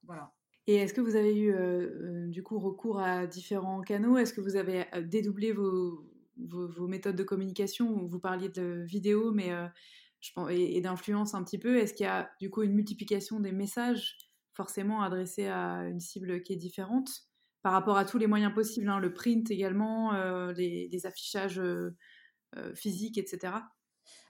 Voilà. Et est-ce que vous avez eu euh, euh, du coup recours à différents canaux? Est-ce que vous avez euh, dédoublé vos, méthodes de communication? Vous parliez de vidéo, mais pense, et, d'influence un petit peu. Est-ce qu'il y a du coup une multiplication des messages? Forcément adressés à une cible qui est différente par rapport à tous les moyens possibles, hein, le print également, les, les, affichages physiques, etc.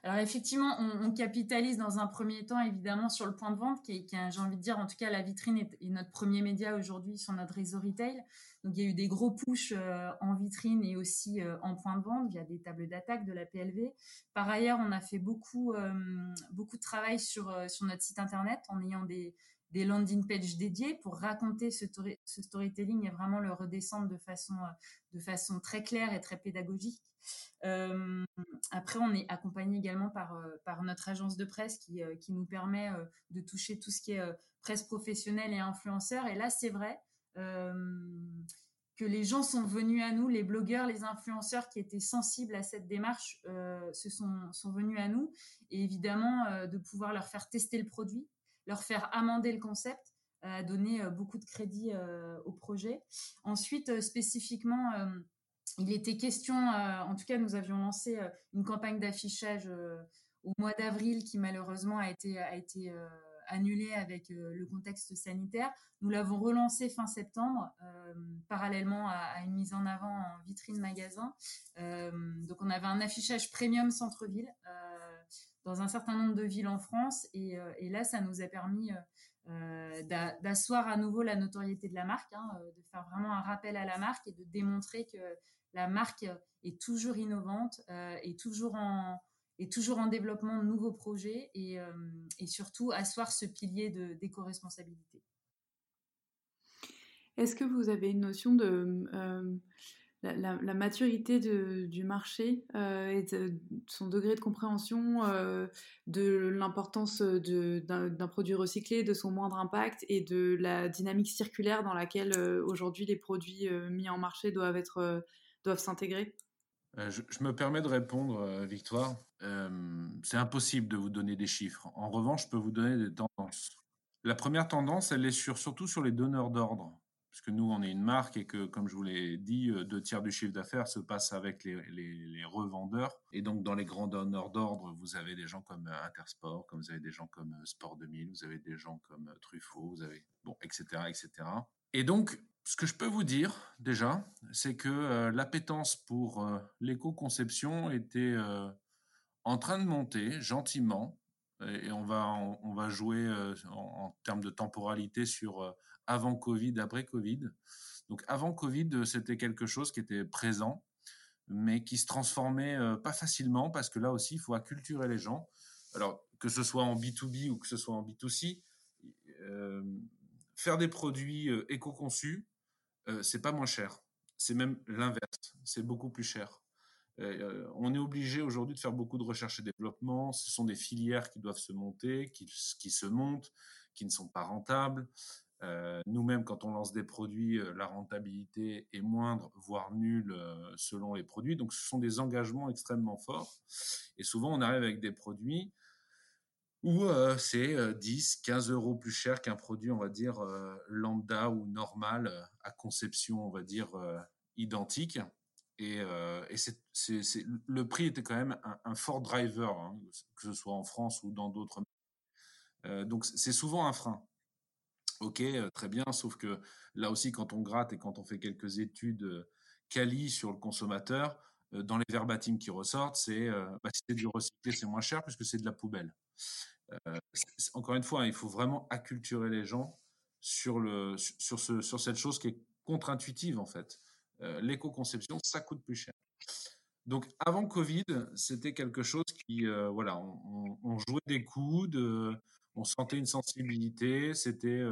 Alors effectivement, on, capitalise dans un premier temps évidemment sur le point de vente, qui est, j'ai envie de dire, en tout cas la vitrine est, notre premier média aujourd'hui sur notre réseau retail. Donc il y a eu des gros push euh, en vitrine et aussi euh, en point de vente via des tables d'attaque de la PLV. Par ailleurs, on a fait beaucoup, euh, beaucoup de travail sur, sur notre site internet en ayant des, des landing pages dédiées pour raconter ce, storytelling et vraiment le redescendre de façon, façon très claire et très pédagogique. Euh, après, on est accompagné également par, euh, notre agence de presse qui, euh, qui nous permet de toucher tout ce qui est presse professionnelle et influenceurs. Et là, c'est vrai que les gens sont venus à nous, les blogueurs, les influenceurs qui étaient sensibles à cette démarche se sont, sont venus à nous. Et évidemment, de pouvoir leur faire tester le produit, leur faire amender le concept, a donné beaucoup de crédit au projet. Ensuite, spécifiquement, il était question, euh, en tout cas, nous avions lancé euh, une campagne d'affichage euh, au mois d'avril qui malheureusement a été, a été annulée avec le contexte sanitaire. Nous l'avons relancé fin septembre, parallèlement à, une mise en avant en vitrine magasin. donc, on avait un affichage premium centre-ville dans un certain nombre de villes en France, et, là, ça nous a permis d'asseoir à nouveau la notoriété de la marque, hein, de faire vraiment un rappel à la marque et de démontrer que la marque est toujours innovante, euh, est toujours en toujours en développement de nouveaux projets et, euh, surtout asseoir ce pilier d'éco-responsabilité. Est-ce que vous avez une notion de euh, la, maturité du marché et de son degré de compréhension de l'importance d'un produit recyclé, de son moindre impact et de la dynamique circulaire dans laquelle aujourd'hui les produits mis en marché doivent être doivent s'intégrer euh, je, me permets de répondre, euh, Victoire. Euh, c'est impossible de vous donner des chiffres. En revanche, je peux vous donner des tendances. La première tendance, elle est sur, surtout sur les donneurs d'ordre. Puisque nous, on est une marque et que, comme je vous l'ai dit, deux tiers du chiffre d'affaires se passe avec les, revendeurs. Et donc, dans les grands donneurs d'ordre, vous avez des gens comme Intersport, comme vous avez des gens comme Sport 2000, vous avez des gens comme Truffaut, vous avez, bon, etc., etc. Et donc, ce que je peux vous dire déjà, c'est que euh, l'appétence pour euh, l'éco-conception était euh, en train de monter gentiment. Et on va, on, va jouer en, termes de temporalité sur avant Covid, après Covid. Donc avant Covid, c'était quelque chose qui était présent, mais qui se transformait pas facilement parce que là aussi, il faut acculturer les gens. Alors que ce soit en B2B ou que ce soit en B2C, faire des produits éco-conçus, euh, c'est pas moins cher. C'est même l'inverse. C'est beaucoup plus cher. Euh, on est obligé aujourd'hui de faire beaucoup de recherche et développement. Ce sont des filières qui doivent se monter, qui, se montent, qui ne sont pas rentables. Nous-mêmes, quand on lance des produits, la rentabilité est moindre, voire nulle selon les produits. Donc, ce sont des engagements extrêmement forts. Et souvent, on arrive avec des produits où c'est 10, 15 euros plus cher qu'un produit, on va dire, lambda ou normal, à conception, on va dire, identique. Et, le prix était quand même un, fort driver, hein, que ce soit en France ou dans d'autres. donc c'est souvent un frein. Ok, très bien, sauf que là aussi, quand on gratte et quand on fait quelques études quali sur le consommateur, dans les verbatims qui ressortent, c'est bah, si c'est du recyclé, c'est moins cher puisque c'est de la poubelle. Encore une fois, hein, il faut vraiment acculturer les gens sur, le, sur, ce, sur cette chose qui est contre-intuitive en fait. L'éco-conception, ça coûte plus cher. Donc avant Covid, c'était quelque chose qui, voilà, on, jouait des coudes, on sentait une sensibilité, c'était,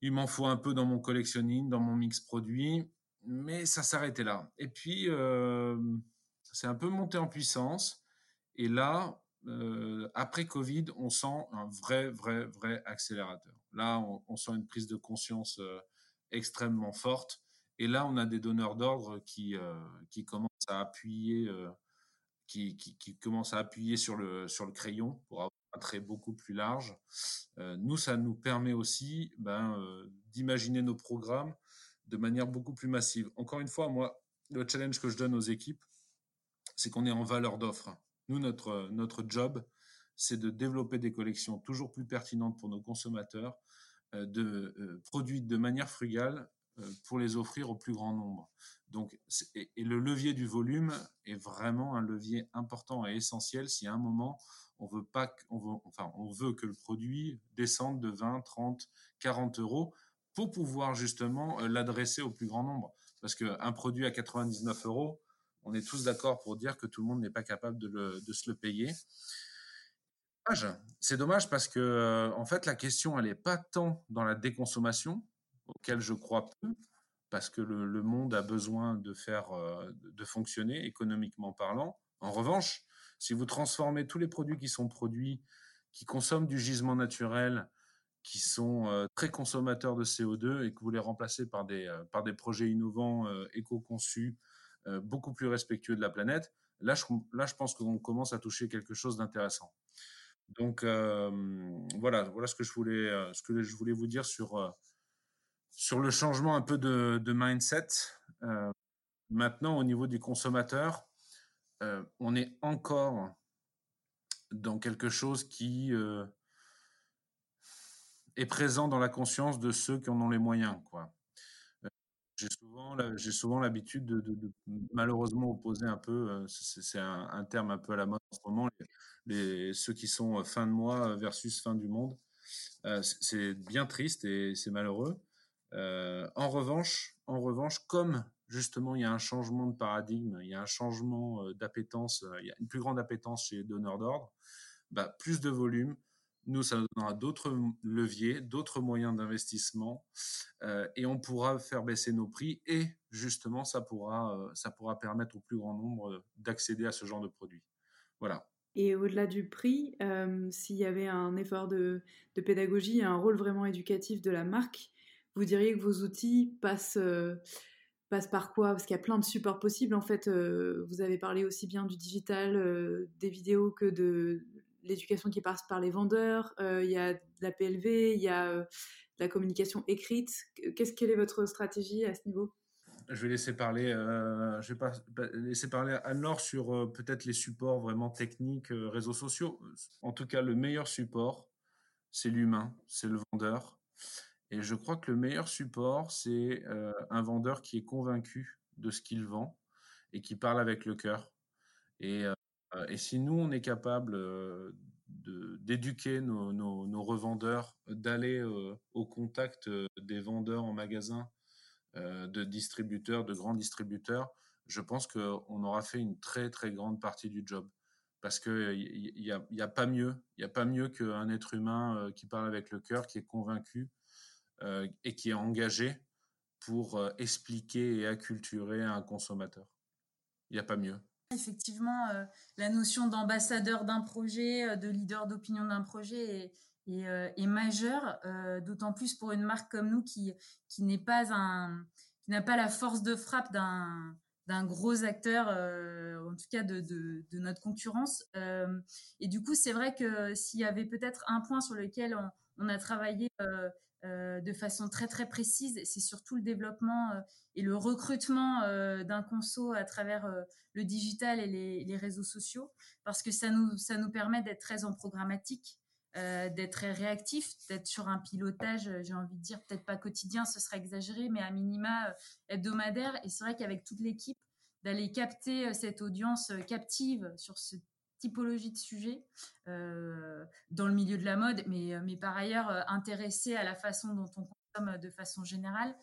il m'en faut un peu dans mon collectionning, dans mon mix produit, mais ça s'arrêtait là. Et puis, c'est un peu monté en puissance, et là, euh, après Covid, on sent un vrai, vrai, vrai accélérateur. Là, on, sent une prise de conscience euh, extrêmement forte. Et là, on a des donneurs d'ordre qui, euh, qui commencent à appuyer, qui, qui, à appuyer sur le, sur le crayon pour avoir trait beaucoup plus large. nous, ça nous permet aussi ben, d'imaginer nos programmes de manière beaucoup plus massive. Encore une fois, moi, le challenge que je donne aux équipes, c'est qu'on est en valeur d'offre. Nous, notre, notre job, c'est de développer des collections toujours plus pertinentes pour nos consommateurs, euh, de, euh, produites de manière frugale euh, pour les offrir au plus grand nombre. Donc, et, le levier du volume est vraiment un levier important et essentiel si à un moment on veut pas, on veut, enfin, on veut que le produit descende de 20, 30, 40 euros pour pouvoir justement l'adresser au plus grand nombre. Parce qu'un produit à 99 euros, on est tous d'accord pour dire que tout le monde n'est pas capable de, se le payer. C'est dommage parce que, euh, en fait, la question, elle n'est pas tant dans la déconsommation, auquel je crois peu, parce que le, monde a besoin de faire, euh, de fonctionner économiquement parlant. En revanche, si vous transformez tous les produits qui sont produits, qui consomment du gisement naturel, qui sont euh, très consommateurs de CO2 et que vous les remplacez par des, par des projets innovants, éco-conçus, euh, beaucoup plus respectueux de la planète, là je, là, je pense qu'on commence à toucher quelque chose d'intéressant. Donc euh, voilà, voilà ce que je voulais, euh, ce que je voulais vous dire sur, sur le changement un peu de, de mindset. maintenant, au niveau du consommateur, on est encore dans quelque chose qui est présent dans la conscience de ceux qui en ont les moyens. Quoi. J'ai souvent, j'ai souvent l'habitude de, malheureusement opposer un peu, euh, c'est un, terme un peu à la mode en ce moment, les, ceux qui sont euh, fin de mois versus fin du monde. Euh, c'est bien triste et c'est malheureux. en revanche, en revanche, comme justement il y a un changement de paradigme, il y a un changement d'appétence, il y a une plus grande appétence chez les donneurs d'ordre, bah, plus de volume, nous, ça nous donnera d'autres leviers, d'autres moyens d'investissement, euh, et on pourra faire baisser nos prix, et justement, ça pourra, euh, ça pourra permettre au plus grand nombre euh, d'accéder à ce genre de produits. Voilà. Et au-delà du prix, s'il y avait un effort de, de, pédagogie, un rôle vraiment éducatif de la marque, vous diriez que vos outils passent, passent par quoi? Parce qu'il y a plein de supports possibles. En fait, vous avez parlé aussi bien du digital, des vidéos que de l'éducation qui passe par les vendeurs, euh, il y a la PLV, il y a euh, la communication écrite. Qu'est-ce quelle est votre stratégie à ce niveau? Je vais laisser parler, euh, je vais pas, laisser parler Anne-Laure sur peut-être les supports vraiment techniques, réseaux sociaux. En tout cas, le meilleur support, c'est l'humain, c'est le vendeur. Et je crois que le meilleur support, c'est un vendeur qui est convaincu de ce qu'il vend et qui parle avec le cœur. Et euh, et si nous, on est capable euh, d'éduquer nos, revendeurs, d'aller euh, au contact des vendeurs en magasin, de distributeurs, de grands distributeurs, je pense qu'on aura fait une très très grande partie du job. Parce n'y a, y a, pas mieux, il a pas mieux qu'un être humain qui parle avec le cœur, qui est convaincu et qui est engagé pour expliquer et acculturer un consommateur. Il n'y a pas mieux. Effectivement, euh, la notion d'ambassadeur d'un projet, euh, de leader d'opinion d'un projet est, est, majeur, d'autant plus pour une marque comme nous qui, n'est pas un, qui n'a pas la force de frappe d'un gros acteur, en tout cas de, notre concurrence. et du coup, c'est vrai que s'il y avait peut-être un point sur lequel on a travaillé euh, de façon très très précise. C'est surtout le développement euh, et le recrutement euh, d'un conso à travers le digital et les, réseaux sociaux, parce que ça nous, ça nous permet d'être très en programmatique, d'être réactif, d'être sur un pilotage, j'ai envie de dire, peut-être pas quotidien, ce serait exagéré, mais à minima hebdomadaire. Et c'est vrai qu'avec toute l'équipe, d'aller capter cette audience captive sur ce typologie de sujets euh, dans le milieu de la mode, mais, euh, mais par ailleurs euh, intéressé à la façon dont on consomme de façon générale,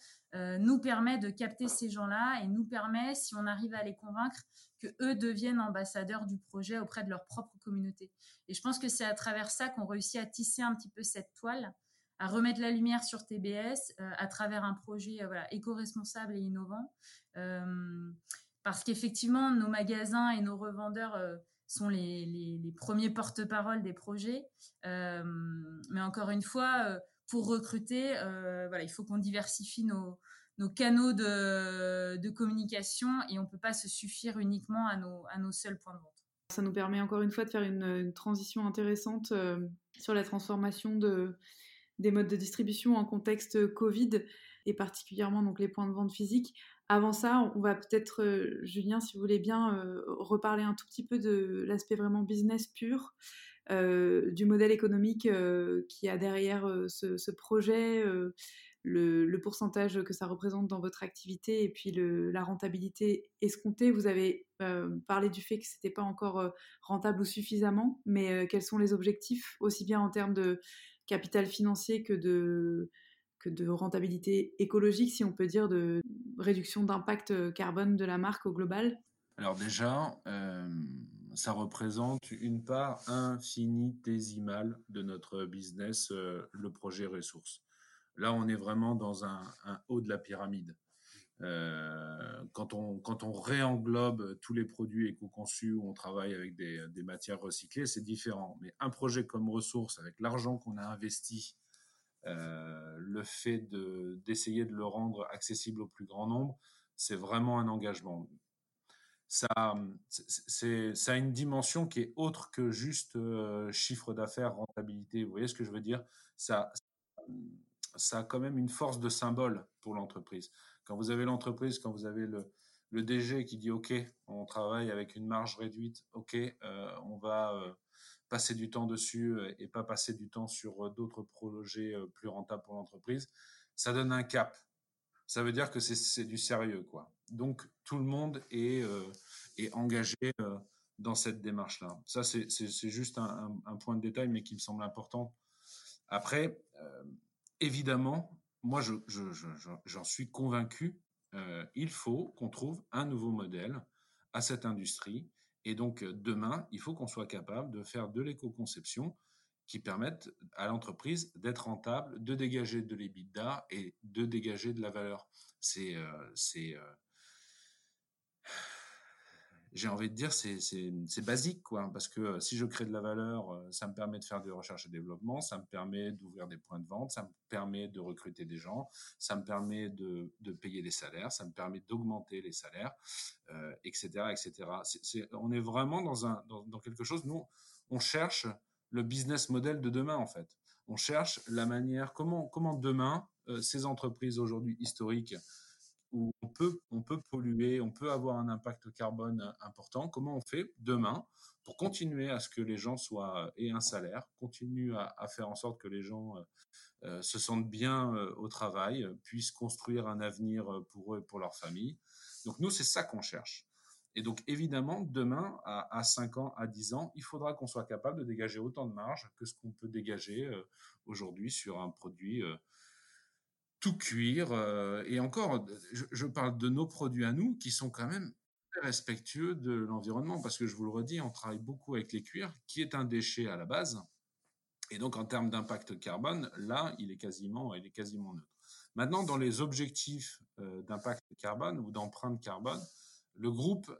nous permet de capter ces gens-là et nous permet, si on arrive à les convaincre, que eux deviennent ambassadeurs du projet auprès de leur propre communauté. Et je pense que c'est à travers ça qu'on réussit à tisser un petit peu cette toile, à remettre la lumière sur TBS à travers un projet éco-responsable et innovant. parce qu'effectivement, nos magasins et nos revendeurs sont les, les, premiers porte-parole des projets. Euh, mais encore une fois, euh, pour recruter, euh, voilà, il faut qu'on diversifie nos, nos canaux de, de, communication et on ne peut pas se suffire uniquement à nos, à nos seuls points de vente. Ça nous permet encore une fois de faire une, transition intéressante sur la transformation de, des modes de distribution en contexte Covid et particulièrement donc les points de vente physiques. Avant ça, on va peut-être, euh, Julien, si vous voulez bien, euh, reparler un tout petit peu de l'aspect vraiment business pur, euh, du modèle économique qui a derrière ce, projet, le, pourcentage que ça représente dans votre activité et puis la rentabilité escomptée. Vous avez parlé du fait que ce n'était pas encore rentable ou suffisamment, mais quels sont les objectifs, aussi bien en termes de capital financier que de de rentabilité écologique, si on peut dire, de réduction d'impact euh, carbone de la marque au global? Alors déjà, euh, ça représente une part infinitésimale de notre business, euh, le projet ressources. Là, on est vraiment dans un, haut de la pyramide. quand, on, quand on réenglobe tous les produits éco-conçus où on travaille avec des, des matières recyclées, c'est différent. Mais un projet comme ressources, avec l'argent qu'on a investi le fait d'essayer de, le rendre accessible au plus grand nombre, c'est vraiment un engagement. Ça, a une dimension qui est autre que juste euh, chiffre d'affaires, rentabilité. Vous voyez ce que je veux dire? Ça, a quand même une force de symbole pour l'entreprise. Quand vous avez l'entreprise, quand vous avez le, le, DG qui dit OK, on travaille avec une marge réduite, OK, euh, on va passer du temps dessus euh, et pas passer du temps sur euh, d'autres projets euh, plus rentables pour l'entreprise, ça donne un cap. Ça veut dire que c'est du sérieux, quoi. Donc tout le monde est, engagé dans cette démarche-là. Ça, c'est juste un, point de détail, mais qui me semble important. Après, évidemment, moi, j'en je, suis convaincu, il faut qu'on trouve un nouveau modèle à cette industrie et donc, euh, demain, il faut qu'on soit capable de faire de l'éco-conception qui permette à l'entreprise d'être rentable, de dégager de l'EBITDA et de dégager de la valeur. C'est, euh, euh, j'ai envie de dire, c'est, basique, quoi. Parce que euh, si je crée de la valeur, euh, ça me permet de faire de recherche et développement, ça me permet d'ouvrir des points de vente, ça me permet de recruter des gens, ça me permet de, payer les salaires, ça me permet d'augmenter les salaires, etc., euh, etc. on est vraiment dans, quelque chose, nous, on cherche le business model de demain, en fait. On cherche la manière, comment demain, ces entreprises aujourd'hui historiques, où on peut, polluer, on peut avoir un impact carbone important. Comment on fait demain pour continuer à ce que les gens soient aient un salaire, continuent à, faire en sorte que les gens euh, euh, se sentent bien euh, au travail, puissent construire un avenir pour eux et pour leur famille? Donc nous, c'est ça qu'on cherche. Et donc évidemment, demain, à, à, 5 ans, à 10 ans, il faudra qu'on soit capable de dégager autant de marge que ce qu'on peut dégager aujourd'hui sur un produit tout cuire. Euh, et encore, je, parle de nos produits à nous qui sont quand même respectueux de l'environnement parce que je vous le redis, on travaille beaucoup avec les cuirs, qui est un déchet à la base. Et donc, en termes d'impact carbone, là, il est quasiment, il est quasiment neutre. Maintenant, dans les objectifs euh, d'impact carbone ou d'empreinte carbone, le groupe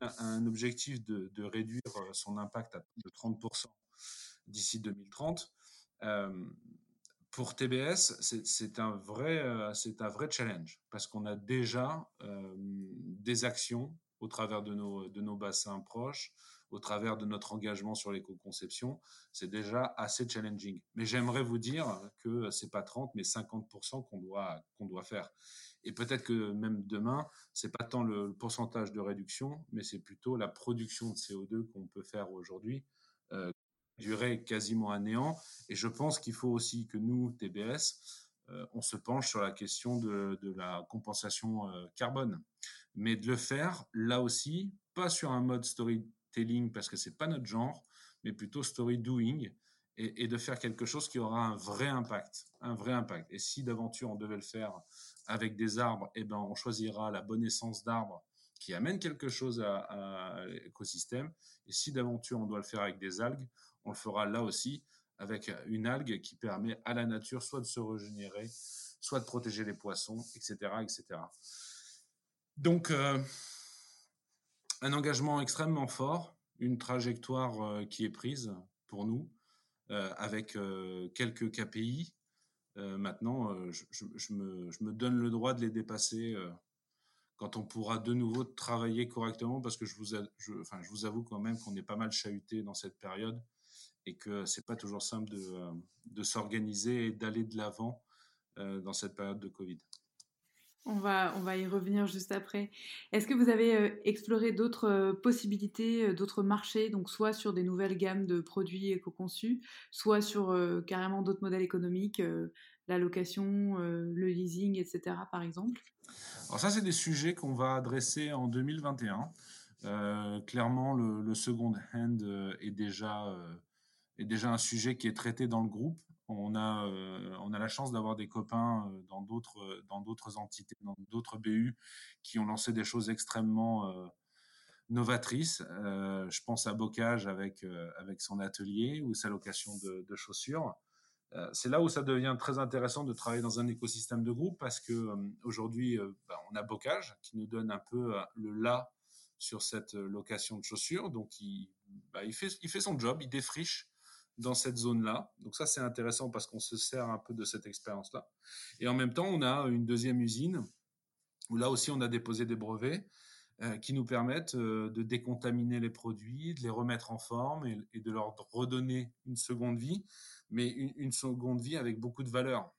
a un objectif de, réduire son impact à de 30% d'ici 2030. Pour TBS, c'est un, vrai, c'est un vrai challenge parce qu'on a déjà des actions au travers de nos, de nos bassins proches, au travers de notre engagement sur l'éco-conception, c'est déjà assez challenging. Mais j'aimerais vous dire que c'est pas 30, mais 50% qu'on doit, qu'on doit faire. Et peut-être que même demain, c'est pas tant le pourcentage de réduction, mais c'est plutôt la production de CO2 qu'on peut faire aujourd'hui, euh, durer quasiment à néant. Et je pense qu'il faut aussi que nous, TBS, euh, on se penche sur la question de, de la compensation euh, carbone. Mais de le faire, là aussi, pas sur un mode storytelling parce que c'est pas notre genre, mais plutôt story doing et, de faire quelque chose qui aura un vrai impact, un vrai impact. Et si d'aventure on devait le faire avec des arbres, eh ben on choisira la bonne essence d'arbre qui amène quelque chose à l'écosystème. Et si d'aventure on doit le faire avec des algues, on le fera là aussi avec une algue qui permet à la nature soit de se régénérer, soit de protéger les poissons, etc., etc. Donc, euh, un engagement extrêmement fort, une trajectoire euh, qui est prise pour nous, euh, avec quelques KPI. maintenant, je, me, donne le droit de les dépasser quand on pourra de nouveau travailler correctement, parce que je vous avoue quand même qu'on est pas mal chahuté dans cette période et que c'est pas toujours simple de, de s'organiser et d'aller de l'avant dans cette période de Covid. On va, on va y revenir juste après. Est-ce que vous avez euh, exploré d'autres euh, possibilités, euh, d'autres marchés, donc soit sur des nouvelles gammes de produits éco-conçus, soit sur carrément d'autres modèles économiques, la location, le leasing, etc. par exemple? Alors ça, c'est des sujets qu'on va adresser en 2021. clairement, le, le, second hand est déjà, est déjà un sujet qui est traité dans le groupe on a, euh, on a la chance d'avoir des copains euh, dans d'autres, euh, dans d'autres entités, dans d'autres BU qui ont lancé des choses extrêmement novatrices. je pense à Bocage avec, avec son atelier ou sa location de, chaussures. c'est là où ça devient très intéressant de travailler dans un écosystème de groupe parce que aujourd'hui, bah, on a Bocage qui nous donne un peu le là sur cette location de chaussures. Donc, bah, il, fait, il fait son job, il défriche dans cette zone-là. Donc ça, c'est intéressant parce qu'on se sert un peu de cette expérience-là. Et en même temps, on a une deuxième usine où là aussi, on a déposé des brevets euh, qui nous permettent euh, de décontaminer les produits, de les remettre en forme et, de leur redonner une seconde vie, mais une, seconde vie avec beaucoup de valeur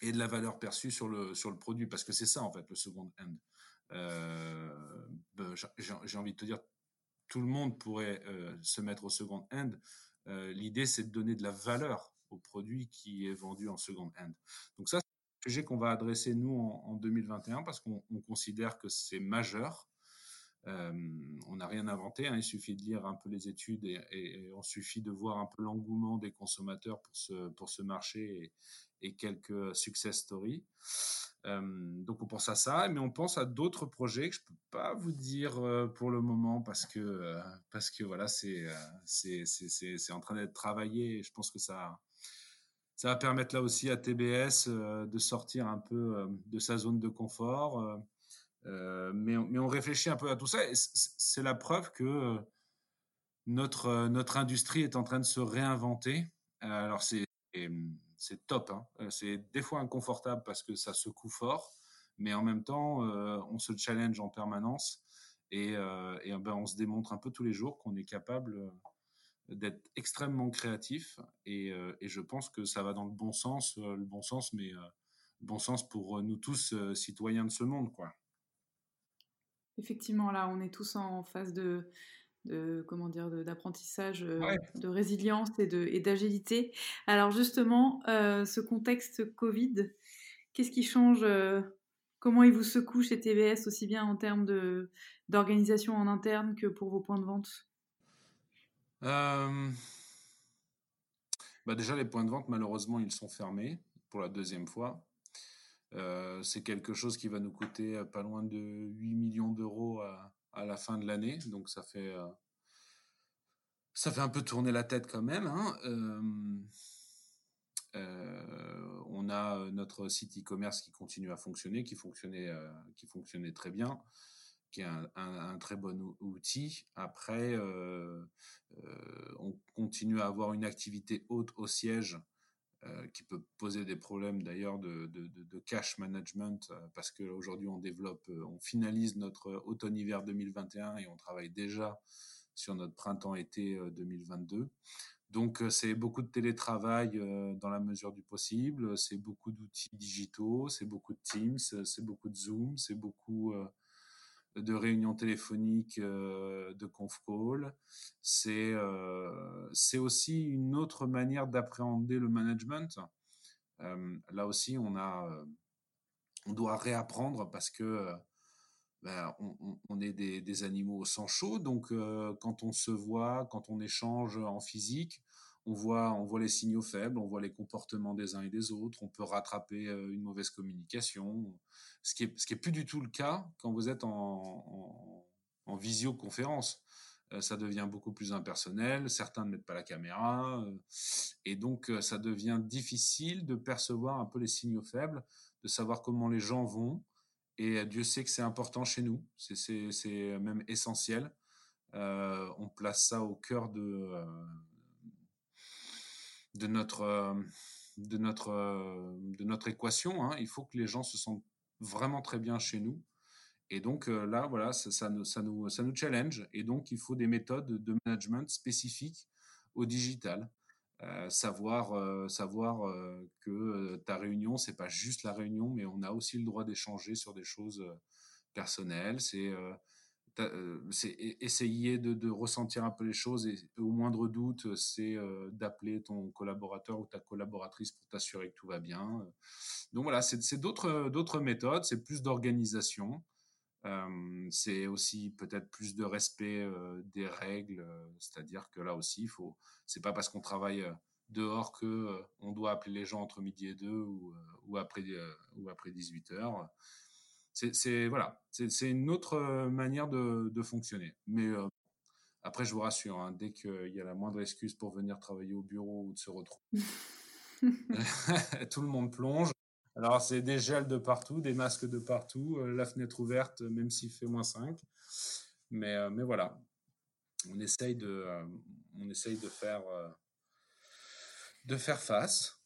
et de la valeur perçue sur le, sur le produit, parce que c'est ça, en fait, le second hand. Euh, ben, j'ai envie de te dire, tout le monde pourrait se mettre au second euh, l'idée, c'est de donner de la valeur au produit qui est vendu en second hand. Donc ça, c'est un sujet qu'on va adresser nous en, 2021 parce qu'on considère que c'est majeur. Euh, on n'a rien inventé, hein, il suffit de lire un peu les études et, on suffit de voir un peu l'engouement des consommateurs pour ce, pour ce marché et, quelques success stories. Euh, donc on pense à ça, mais on pense à d'autres projets que je peux pas vous dire euh, pour le moment parce que parce que voilà c'est en train d'être travaillé. Et je pense que ça ça va permettre là aussi à TBS de sortir un peu de sa zone de confort. Mais, mais on réfléchit un peu à tout ça. C'est la preuve que notre notre industrie est en train de se réinventer. Alors c'est top. Hein. Euh, c'est des fois inconfortable parce que ça secoue fort, mais en même temps, euh, on se challenge en permanence et, euh, ben, on se démontre un peu tous les jours qu'on est capable d'être extrêmement créatif et, et, je pense que ça va dans le bon sens, le bon sens, mais bon sens pour nous tous citoyens de ce monde, quoi. Effectivement, là, on est tous en phase de, de comment dire d'apprentissage euh, de résilience et de et d'agilité. Alors justement euh, ce contexte Covid qu'est-ce qui change euh, comment il vous secoue chez TBS aussi bien en termes de d'organisation en interne que pour vos points de vente? Bah déjà les points de vente malheureusement ils sont fermés pour la deuxième fois c'est quelque chose qui va nous coûter pas loin de 8 millions d'euros à, la fin de l'année. Donc ça fait, euh, ça fait un peu tourner la tête quand même. Hein. Euh, euh, on a notre site e-commerce qui continue à fonctionner, qui fonctionnait, qui fonctionnait très bien. qui est un, très bon outil. Après, on continue à avoir une activité haute au siège qui peut poser des problèmes d'ailleurs de, de, cash management parce qu'aujourd'hui on développe, on finalise notre automne-hiver 2021 et on travaille déjà sur notre printemps-été 2022. Donc c'est beaucoup de télétravail dans la mesure du possible, c'est beaucoup d'outils digitaux, c'est beaucoup de Teams, c'est beaucoup de Zoom, c'est beaucoup de réunions téléphoniques, de conf call. C'est c'est aussi une autre manière d'appréhender le management. là aussi, on a on doit réapprendre parce que ben, on, est des, animaux sans chaud, donc quand on se voit, quand on échange en physique, on voit, on voit les signaux faibles, on voit les comportements des uns et des autres, on peut rattraper une mauvaise communication, ce qui est, ce qui est plus du tout le cas quand vous êtes en, en, visioconférence. ça devient beaucoup plus impersonnel, certains ne mettent pas la caméra, et donc ça devient difficile de percevoir un peu les signaux faibles, de savoir comment les gens vont, et Dieu sait que c'est important chez nous, c'est même essentiel. Euh, on place ça au cœur de, euh, de, notre, euh, de, notre, de notre équation. Hein. Il faut que les gens se sentent vraiment très bien chez nous. Et donc là, voilà, ça, nous, ça, nous, ça nous challenge. Et donc, il faut des méthodes de management spécifiques au digital. Euh, savoir euh, savoir euh, que ta réunion c'est pas juste la réunion mais on a aussi le droit d'échanger sur des choses personnelles c'est essayer de, ressentir un peu les choses et au moindre doute c'est d'appeler ton collaborateur ou ta collaboratrice pour t'assurer que tout va bien donc voilà c'est d'autres d'autres méthodes c'est plus d'organisation c'est aussi peut-être plus de respect des règles, c'est-à-dire que là aussi, il faut. C'est pas parce qu'on travaille dehors que on doit appeler les gens entre midi et deux ou, ou après ou après 18 heures. C'est voilà, c'est une autre manière de, de fonctionner. Mais après, je vous rassure, hein, dès qu'il y a la moindre excuse pour venir travailler au bureau ou de se retrouver, tout le monde plonge. Alors, c'est des gels de partout, des masques de partout, euh, la fenêtre ouverte, même s'il fait moins 5. Mais, euh, mais voilà, on essaye de, euh, on essaye de, faire, de faire face.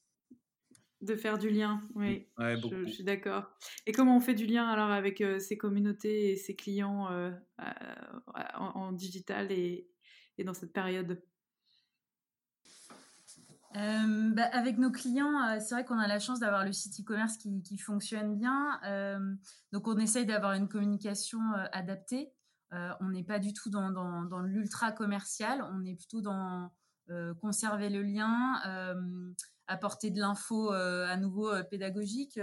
De faire du lien, oui. je, suis d'accord. Et comment on fait du lien alors avec ces communautés et ces clients en, digital et, et dans cette période? Euh, bah, avec nos clients, euh, c'est vrai qu'on a la chance d'avoir le site e-commerce qui, qui, fonctionne bien. Euh, donc, on essaye d'avoir une communication euh, adaptée. Euh, on n'est pas du tout dans, dans, dans l'ultra commercial. On est plutôt dans conserver le lien, apporter de l'info à nouveau pédagogique.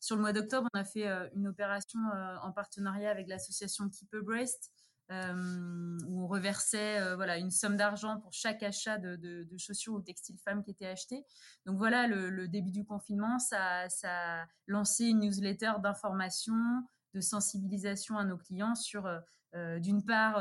sur le mois d'octobre, on a fait une opération en partenariat avec l'association Keep a Breast euh, où on reversait euh, voilà une somme d'argent pour chaque achat de, chaussures ou textiles femmes qui étaient achetés. Donc voilà, le, début du confinement, ça, ça a lancé une newsletter d'information, de sensibilisation à nos clients sur, euh, d'une part,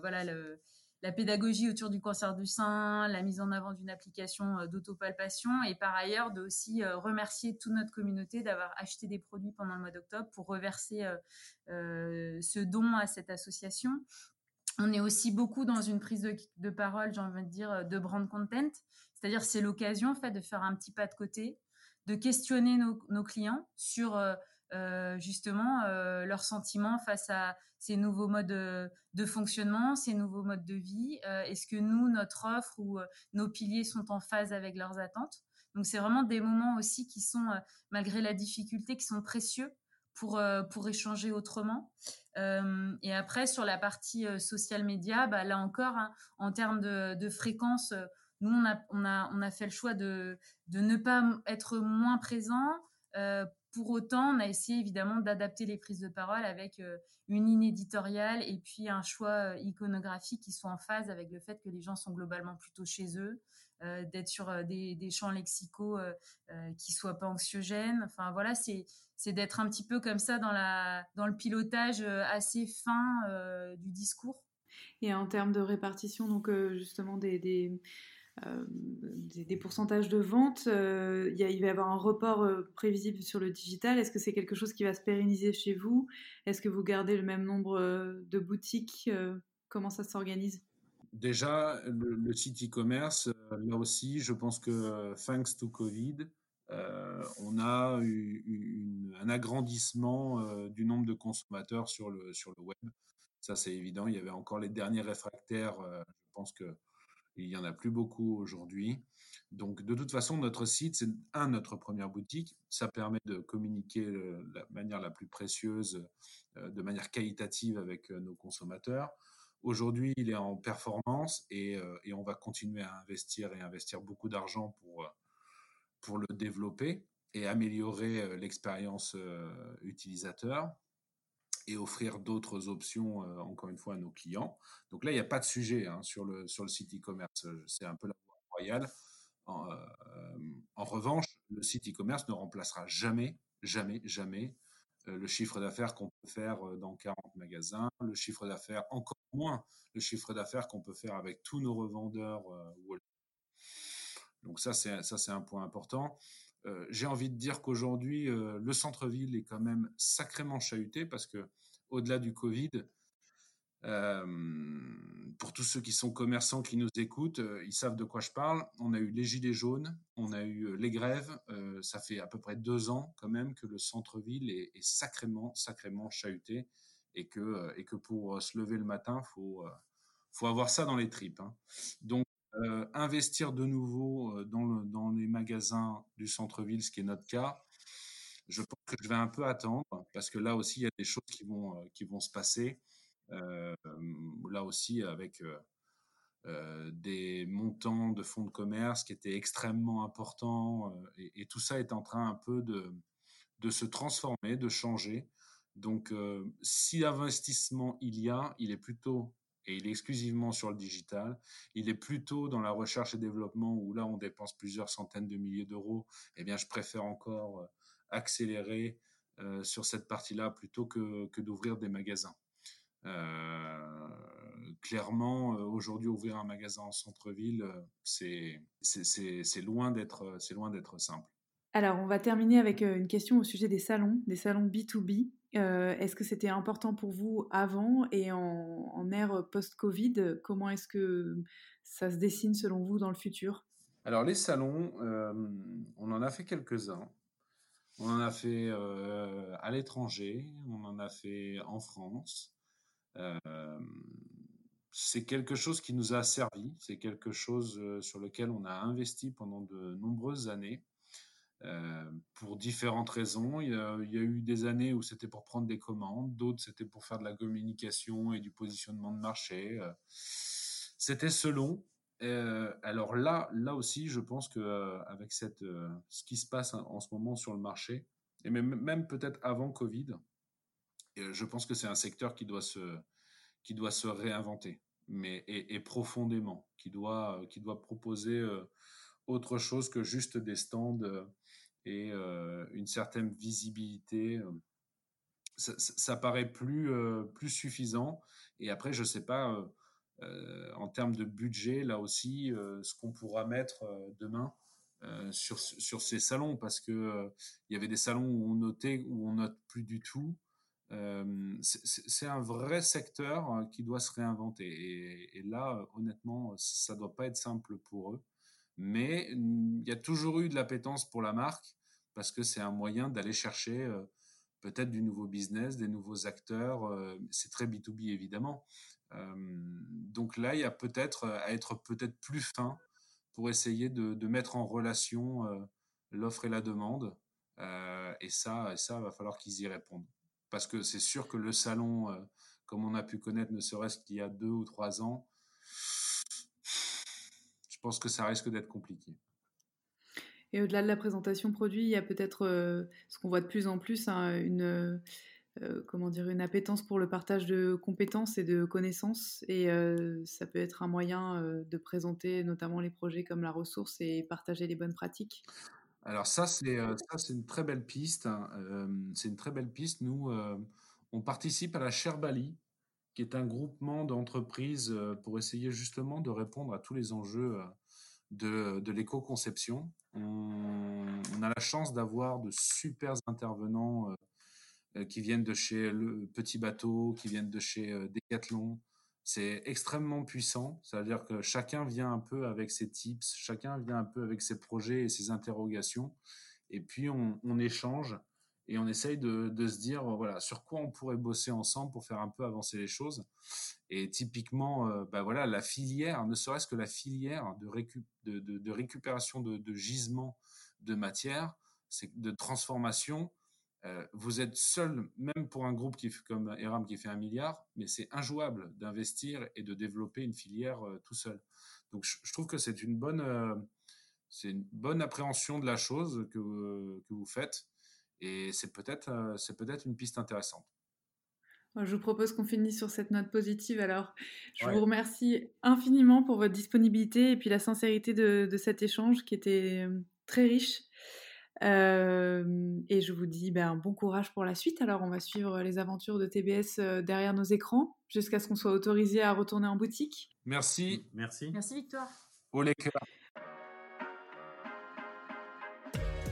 voilà le, la pédagogie autour du cancer du sein, la mise en avant d'une application euh, d'autopalpation et par ailleurs de aussi euh, remercier toute notre communauté d'avoir acheté des produits pendant le mois d'octobre pour reverser euh, ce don à cette association. On est aussi beaucoup dans une prise de, parole, j'ai envie de dire, de brand content, c'est-à-dire c'est l'occasion en fait de faire un petit pas de côté, de questionner nos, nos clients sur euh, justement euh, leurs sentiments face à ces nouveaux modes de, fonctionnement, ces nouveaux modes de vie. Euh, est-ce que nous, notre offre ou nos piliers sont en phase avec leurs attentes? Donc c'est vraiment des moments aussi qui sont, malgré la difficulté, qui sont précieux pour, pour échanger autrement. et après, sur la partie social media, bah, là encore, hein, en termes de, de fréquence, nous, on a, on, a, on a fait le choix de, de ne pas être moins présent pour autant, on a essayé évidemment d'adapter les prises de parole avec euh, une ligne éditoriale et puis un choix euh, iconographique qui soit en phase avec le fait que les gens sont globalement plutôt chez eux, euh, d'être sur des, champs lexicaux qui soient pas anxiogènes. Enfin voilà, c'est d'être un petit peu comme ça dans le pilotage assez fin du discours. Et en termes de répartition, donc justement des, pourcentages de vente. il, il va y avoir un report prévisible sur le digital. Est-ce que c'est quelque chose qui va se pérenniser chez vous? Est-ce que vous gardez le même nombre de boutiques Comment ça s'organise? Déjà, le, site e-commerce, là aussi, je pense que thanks to Covid, on a eu un agrandissement du nombre de consommateurs sur le, sur le web. Ça, c'est évident. Il y avait encore les derniers réfractaires. Euh, je pense qu'il n'y en a plus beaucoup aujourd'hui. Donc, de toute façon, notre site, c'est un, notre première boutique. Ça permet de communiquer de la manière la plus précieuse, euh, de manière qualitative avec euh, nos consommateurs. Aujourd'hui, il est en performance et, et, on va continuer à investir et investir beaucoup d'argent pour, pour le développer et améliorer l'expérience utilisateur et offrir d'autres options, euh, encore une fois, à nos clients. Donc là, il n'y a pas de sujet hein, sur, le, sur le site e-commerce. C'est un peu la voie royale. En, euh, revanche, le site e-commerce ne remplacera jamais, jamais, jamais euh, le chiffre d'affaires qu'on peut faire dans 40 magasins, le chiffre d'affaires, encore moins le chiffre d'affaires qu'on peut faire avec tous nos revendeurs. Donc ça, c'est ça, c'est un point important. Euh, j'ai envie de dire qu'aujourd'hui, euh, le centre-ville est quand même sacrément chahuté parce que, au-delà du Covid, euh, pour tous ceux qui sont commerçants qui nous écoutent, ils savent de quoi je parle. On a eu les gilets jaunes, on a eu les grèves. ça fait à peu près deux ans quand même que le centre-ville est, sacrément, sacrément chahuté et que, pour se lever le matin, faut, faut avoir ça dans les tripes. Hein. Donc euh, investir de nouveau euh, dans, les magasins du centre-ville, ce qui est notre cas, je pense que je vais un peu attendre parce que là aussi, il y a des choses qui vont, euh, se passer. là aussi, avec des montants de fonds de commerce qui étaient extrêmement importants et, tout ça est en train un peu de, de se transformer, de changer. Donc, si investissement il y a, il est plutôt et il est exclusivement sur le digital. Il est plutôt dans la recherche et développement où là on dépense plusieurs centaines de milliers d'euros. Eh bien, je préfère encore euh, accélérer euh, sur cette partie-là plutôt que, que d'ouvrir des magasins. Euh, clairement, aujourd'hui, ouvrir un magasin en centre-ville, c'est loin d'être loin d'être simple. Alors, on va terminer avec une question au sujet des salons, des salons B2B. Euh, est-ce que c'était important pour vous avant et en, ère post-Covid Comment est-ce que ça se dessine selon vous dans le futur? Alors les salons, euh, on en a fait quelques-uns. On en a fait euh, à l'étranger, on en a fait en France. c'est quelque chose qui nous a servi, c'est quelque chose sur lequel on a investi pendant de nombreuses années. Euh, pour différentes raisons. Il y, a, eu des années où c'était pour prendre des commandes, d'autres c'était pour faire de la communication et du positionnement de marché. Euh, c'était selon. Euh, alors là, là aussi, je pense que avec ce qui se passe en ce moment sur le marché, et même, même peut-être avant Covid, je pense que c'est un secteur qui doit se, qui doit se réinventer, mais et, profondément, qui doit, qui doit proposer autre chose que juste des stands et euh, une certaine visibilité. Euh, ça, paraît plus, euh, plus suffisant. Et après, je ne sais pas, en termes de budget, là aussi, ce qu'on pourra mettre demain sur, sur ces salons, parce que y avait des salons où on notait, où on note plus du tout. c'est un vrai secteur hein, qui doit se réinventer. Et, et là, honnêtement, ça doit pas être simple pour eux. Mais il y a toujours eu de l'appétence pour la marque parce que c'est un moyen d'aller chercher euh, peut-être du nouveau business, des nouveaux acteurs. Euh, c'est très B2B évidemment. Euh, donc là, il y a peut-être à être peut-être plus fin pour essayer de, mettre en relation l'offre et la demande. et ça, et ça, va falloir qu'ils y répondent. Parce que c'est sûr que le salon, comme on a pu connaître, ne serait-ce qu'il y a deux ou trois ans, je pense que ça risque d'être compliqué. Et au-delà de la présentation produit, il y a peut-être euh, ce qu'on voit de plus en plus, hein, une, euh, comment dire, une appétence pour le partage de compétences et de connaissances. Et euh, ça peut être un moyen de présenter notamment les projets comme la ressource et partager les bonnes pratiques. Alors ça, c'est une très belle piste. Hein. c'est une très belle piste. Nous, on participe à la Cherbali, qui est un groupement d'entreprises pour essayer justement de répondre à tous les enjeux de, de l'éco-conception. On, a la chance d'avoir de super intervenants euh, qui viennent de chez le Petit Bateau, qui viennent de chez euh, Decathlon. C'est extrêmement puissant, c'est-à-dire que chacun vient un peu avec ses tips, chacun vient un peu avec ses projets et ses interrogations, et puis on échange et on essaye de, se dire voilà sur quoi on pourrait bosser ensemble pour faire un peu avancer les choses. Et typiquement, euh, bah voilà, la filière, ne serait-ce que la filière de, récup de, de, de récupération de, gisements de matière, c'est de transformation. Euh, vous êtes seul, même pour un groupe qui, comme Eram qui fait un milliard, mais c'est injouable d'investir et de développer une filière euh, tout seul. Donc je, trouve que c'est une bonne, euh, c'est une bonne appréhension de la chose que vous faites. Et c'est peut-être euh, c'est peut-être une piste intéressante. Je vous propose qu'on finisse sur cette note positive. Alors, je ouais. vous remercie infiniment pour votre disponibilité et puis la sincérité de, de cet échange qui était euh, très riche. Euh, et je vous dis ben, bon courage pour la suite. Alors, on va suivre les aventures de TBS derrière nos écrans jusqu'à ce qu'on soit autorisé à retourner en boutique. Merci. Merci. Merci, Victoire. Au les cœurs.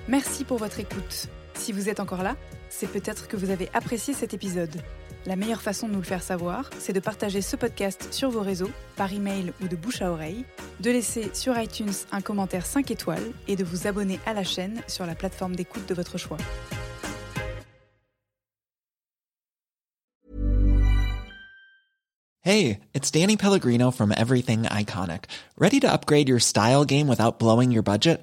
Merci pour votre écoute. Si vous êtes encore là, c'est peut-être que vous avez apprécié cet épisode. La meilleure façon de nous le faire savoir, c'est de partager ce podcast sur vos réseaux, par email ou de bouche à oreille, de laisser sur iTunes un commentaire 5 étoiles et de vous abonner à la chaîne sur la plateforme d'écoute de votre choix. Hey, it's Danny Pellegrino from Everything Iconic. Ready to upgrade your style game without blowing your budget?